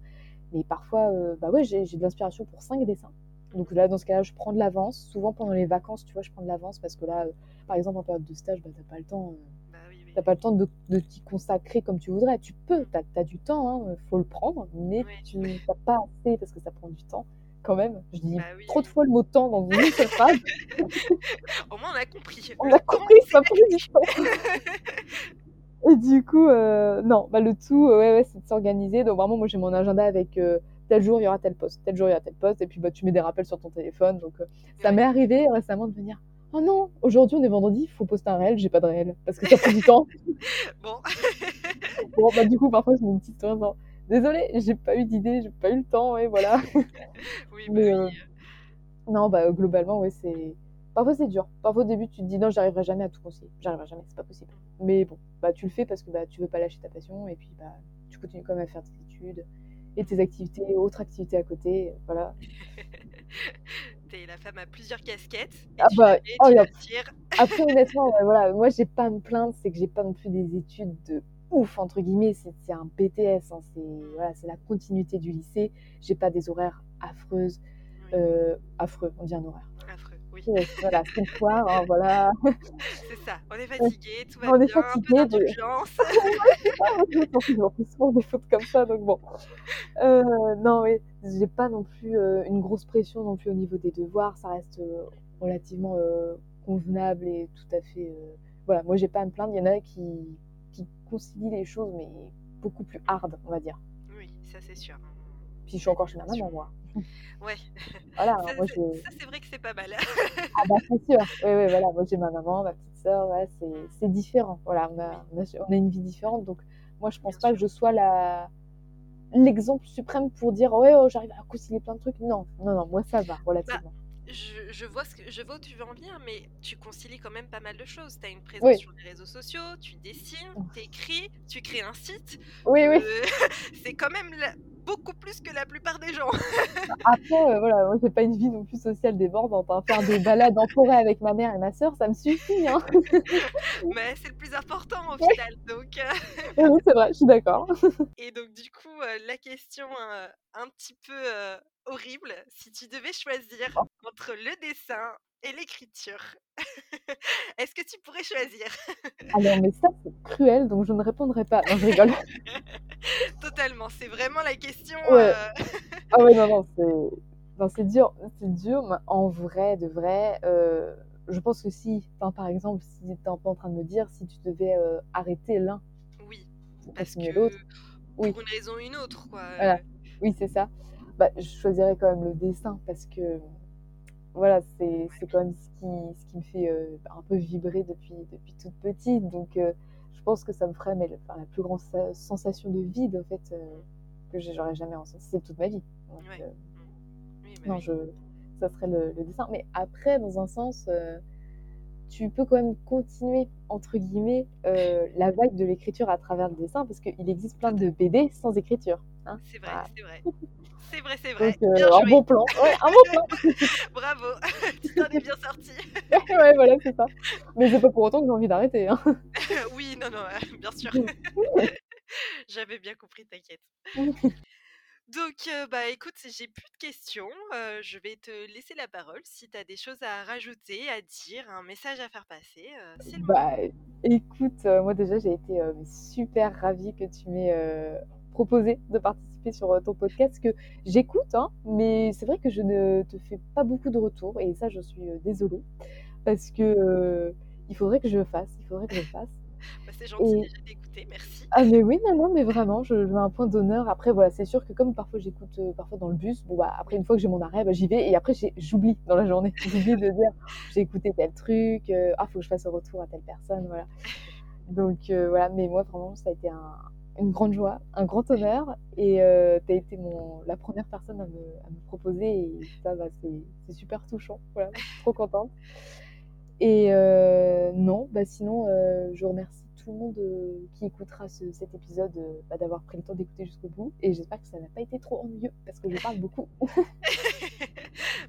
Speaker 2: Mais parfois, euh, bah ouais, j'ai de l'inspiration pour cinq dessins. Donc là, dans ce cas-là, je prends de l'avance. Souvent pendant les vacances, tu vois, je prends de l'avance parce que là, euh, par exemple, en période de stage, bah, t'as pas le temps. Bah t'as pas le temps de, de t'y consacrer comme tu voudrais. Tu peux, t'as as du temps, il hein, faut le prendre, mais tu n'as pas assez parce que ça prend du temps quand même. Je dis bah trop de fois le mot temps dans une seule phrase.
Speaker 1: Au moins, on a compris.
Speaker 2: On a compris, ça prend Et du coup, euh, non, bah, le tout, euh, ouais, ouais, c'est de s'organiser. Donc, vraiment, moi, j'ai mon agenda avec euh, tel jour, il y aura tel poste, tel jour, il y aura tel poste. Et puis, bah, tu mets des rappels sur ton téléphone. Donc, ça m'est arrivé récemment de venir. Oh non, aujourd'hui on est vendredi, il faut poster un réel, j'ai pas de réel parce que ça prend du temps.
Speaker 1: bon.
Speaker 2: bon, bah du coup, parfois je mets une petite story désolée, j'ai pas eu d'idée, j'ai pas eu le temps, et voilà.
Speaker 1: oui, bah Mais, euh,
Speaker 2: non, bah globalement, ouais, c'est. Parfois c'est dur. Parfois au début tu te dis non, j'arriverai jamais à tout concilier. J'arriverai jamais, c'est pas possible. Mais bon, bah tu le fais parce que bah tu veux pas lâcher ta passion et puis bah tu continues quand même à faire tes études et tes activités, autres activités à côté, voilà.
Speaker 1: T'es la femme à plusieurs casquettes.
Speaker 2: ah bah, oh, Après honnêtement, voilà, moi j'ai pas à me plaindre, c'est que j'ai pas non plus des études de ouf, entre guillemets, c'est un BTS, hein, c'est la continuité du lycée. J'ai pas des horaires affreuses, euh, affreux, on dit un horaire. Voilà, c'est le soir, hein, voilà.
Speaker 1: C'est ça, on est fatigué, tout va on bien, est fatigué, un peu d'indulgence.
Speaker 2: De... souvent des fautes comme ça, donc bon. Euh, non, oui, j'ai pas non plus euh, une grosse pression non plus au niveau des devoirs, ça reste relativement convenable et tout à fait... voilà, moi j'ai pas à me plaindre, il y en a qui qui concilie les choses, mais beaucoup plus hard, on va dire.
Speaker 1: Oui, ça c'est sûr.
Speaker 2: Puis je suis encore chez ma maman, moi.
Speaker 1: Ouais.
Speaker 2: Voilà,
Speaker 1: ça,
Speaker 2: moi,
Speaker 1: ça c'est vrai que c'est pas mal.
Speaker 2: ah bah c'est sûr. Oui, oui, voilà. Moi j'ai ma maman, ma petite sœur, ouais, c'est différent. Voilà, on a, on a, une vie différente. Donc moi je pense pas que je sois la l'exemple suprême pour dire ouais oh, j'arrive à concilier plein de trucs. Non, non, non, moi ça va bah, relativement
Speaker 1: je, vois ce que, je vois où tu veux en venir, mais tu concilies quand même pas mal de choses. Tu as une présence sur les réseaux sociaux, tu dessines, tu écris, tu crées un site.
Speaker 2: Oui, oui.
Speaker 1: Euh, c'est quand même beaucoup plus que la plupart des gens.
Speaker 2: Après, euh, voilà, moi, j'ai pas une vie non plus sociale débordante. Hein. Faire des balades en forêt avec ma mère et ma soeur, ça me suffit. Hein.
Speaker 1: Mais c'est le plus important au final. Donc,
Speaker 2: euh. oui, c'est vrai, je suis d'accord.
Speaker 1: Et donc, du coup, la question un petit peu horrible, si tu devais choisir oh. entre le dessin et l'écriture, est-ce que tu pourrais choisir?
Speaker 2: Alors, mais ça, c'est cruel, donc je ne répondrai pas. Non, je rigole.
Speaker 1: Totalement, c'est vraiment la question.
Speaker 2: Ouais. Euh, ah ouais, non, non, c'est, c'est dur, c'est dur, mais en vrai, de vrai, euh, je pense que si, par exemple, si tu es un peu en train de me dire, si tu devais euh, arrêter l'un,
Speaker 1: oui, parce que l'autre, pour une raison ou une autre, quoi.
Speaker 2: Voilà. Oui, c'est ça. Bah, je choisirais quand même le dessin parce que voilà, c'est quand même ce qui, ce qui me fait euh, un peu vibrer depuis, depuis toute petite. Donc, euh, je pense que ça me ferait mais, la plus grande sensation de vide, en fait, euh, que j'aurais jamais ressenti toute ma vie. Donc, bah non, je, ça serait le, dessin. Mais après, dans un sens, tu peux quand même continuer, entre guillemets, la vague de l'écriture à travers le dessin, parce qu'il existe plein de BD sans écriture.
Speaker 1: Hein. c'est vrai, c'est vrai. C'est vrai, c'est vrai.
Speaker 2: Euh, un bon plan. Ouais, un bon plan.
Speaker 1: Bravo, tu t'en es bien sorti.
Speaker 2: ouais, voilà, c'est ça. Mais c'est pas pour autant que j'ai envie d'arrêter. Hein.
Speaker 1: oui, non, non, bien sûr. J'avais bien compris, t'inquiète. Donc, bah, écoute, j'ai plus de questions. je vais te laisser la parole. Si tu as des choses à rajouter, à dire, un message à faire passer, c'est le
Speaker 2: bah, écoute, moi déjà, j'ai été super ravie que tu m'aies proposé de participer sur ton podcast que j'écoute, hein, mais c'est vrai que je ne te fais pas beaucoup de retours et ça, je suis désolée parce que il faudrait que je le fasse. Il faudrait que je le fasse.
Speaker 1: Bah, c'est gentil déjà d'écouter, merci.
Speaker 2: Ah mais oui, non, non, mais vraiment, je, mets un point d'honneur. Après, voilà, c'est sûr que comme parfois j'écoute euh, parfois dans le bus, bon bah après une fois que j'ai mon arrêt, bah, j'y vais et après j'oublie dans la journée. J'oublie de dire j'ai écouté tel truc, euh, ah faut que je fasse un retour à telle personne, voilà. Donc euh, voilà, mais moi vraiment ça a été une grande joie, un grand honneur et tu as été mon, la première personne à me, à me proposer et ça bah, c'est super touchant, voilà, trop contente. Et non, bah sinon je remercie tout le monde euh, qui écoutera cet épisode euh, bah, d'avoir pris le temps d'écouter jusqu'au bout. Et j'espère que ça n'a pas été trop ennuyeux parce que je parle beaucoup.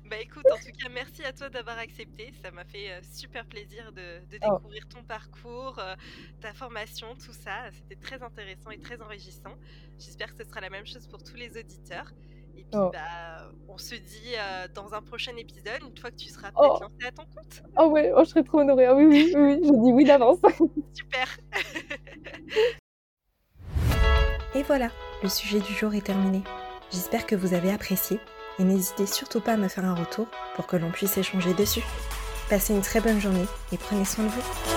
Speaker 1: bah écoute, en tout cas, merci à toi d'avoir accepté. Ça m'a fait super plaisir de, oh. découvrir ton parcours, ta formation, tout ça. C'était très intéressant et très enrichissant. J'espère que ce sera la même chose pour tous les auditeurs. Et puis, oh. bah, on se dit euh, dans un prochain épisode, une fois que tu seras peut-être oh. lancé à ton compte.
Speaker 2: Ah ouais, oh, je serais trop honorée. Ah oui, oui, oui, je dis oui d'avance.
Speaker 1: Super.
Speaker 3: Et voilà, le sujet du jour est terminé. J'espère que vous avez apprécié et n'hésitez surtout pas à me faire un retour pour que l'on puisse échanger dessus. Passez une très bonne journée et prenez soin de vous.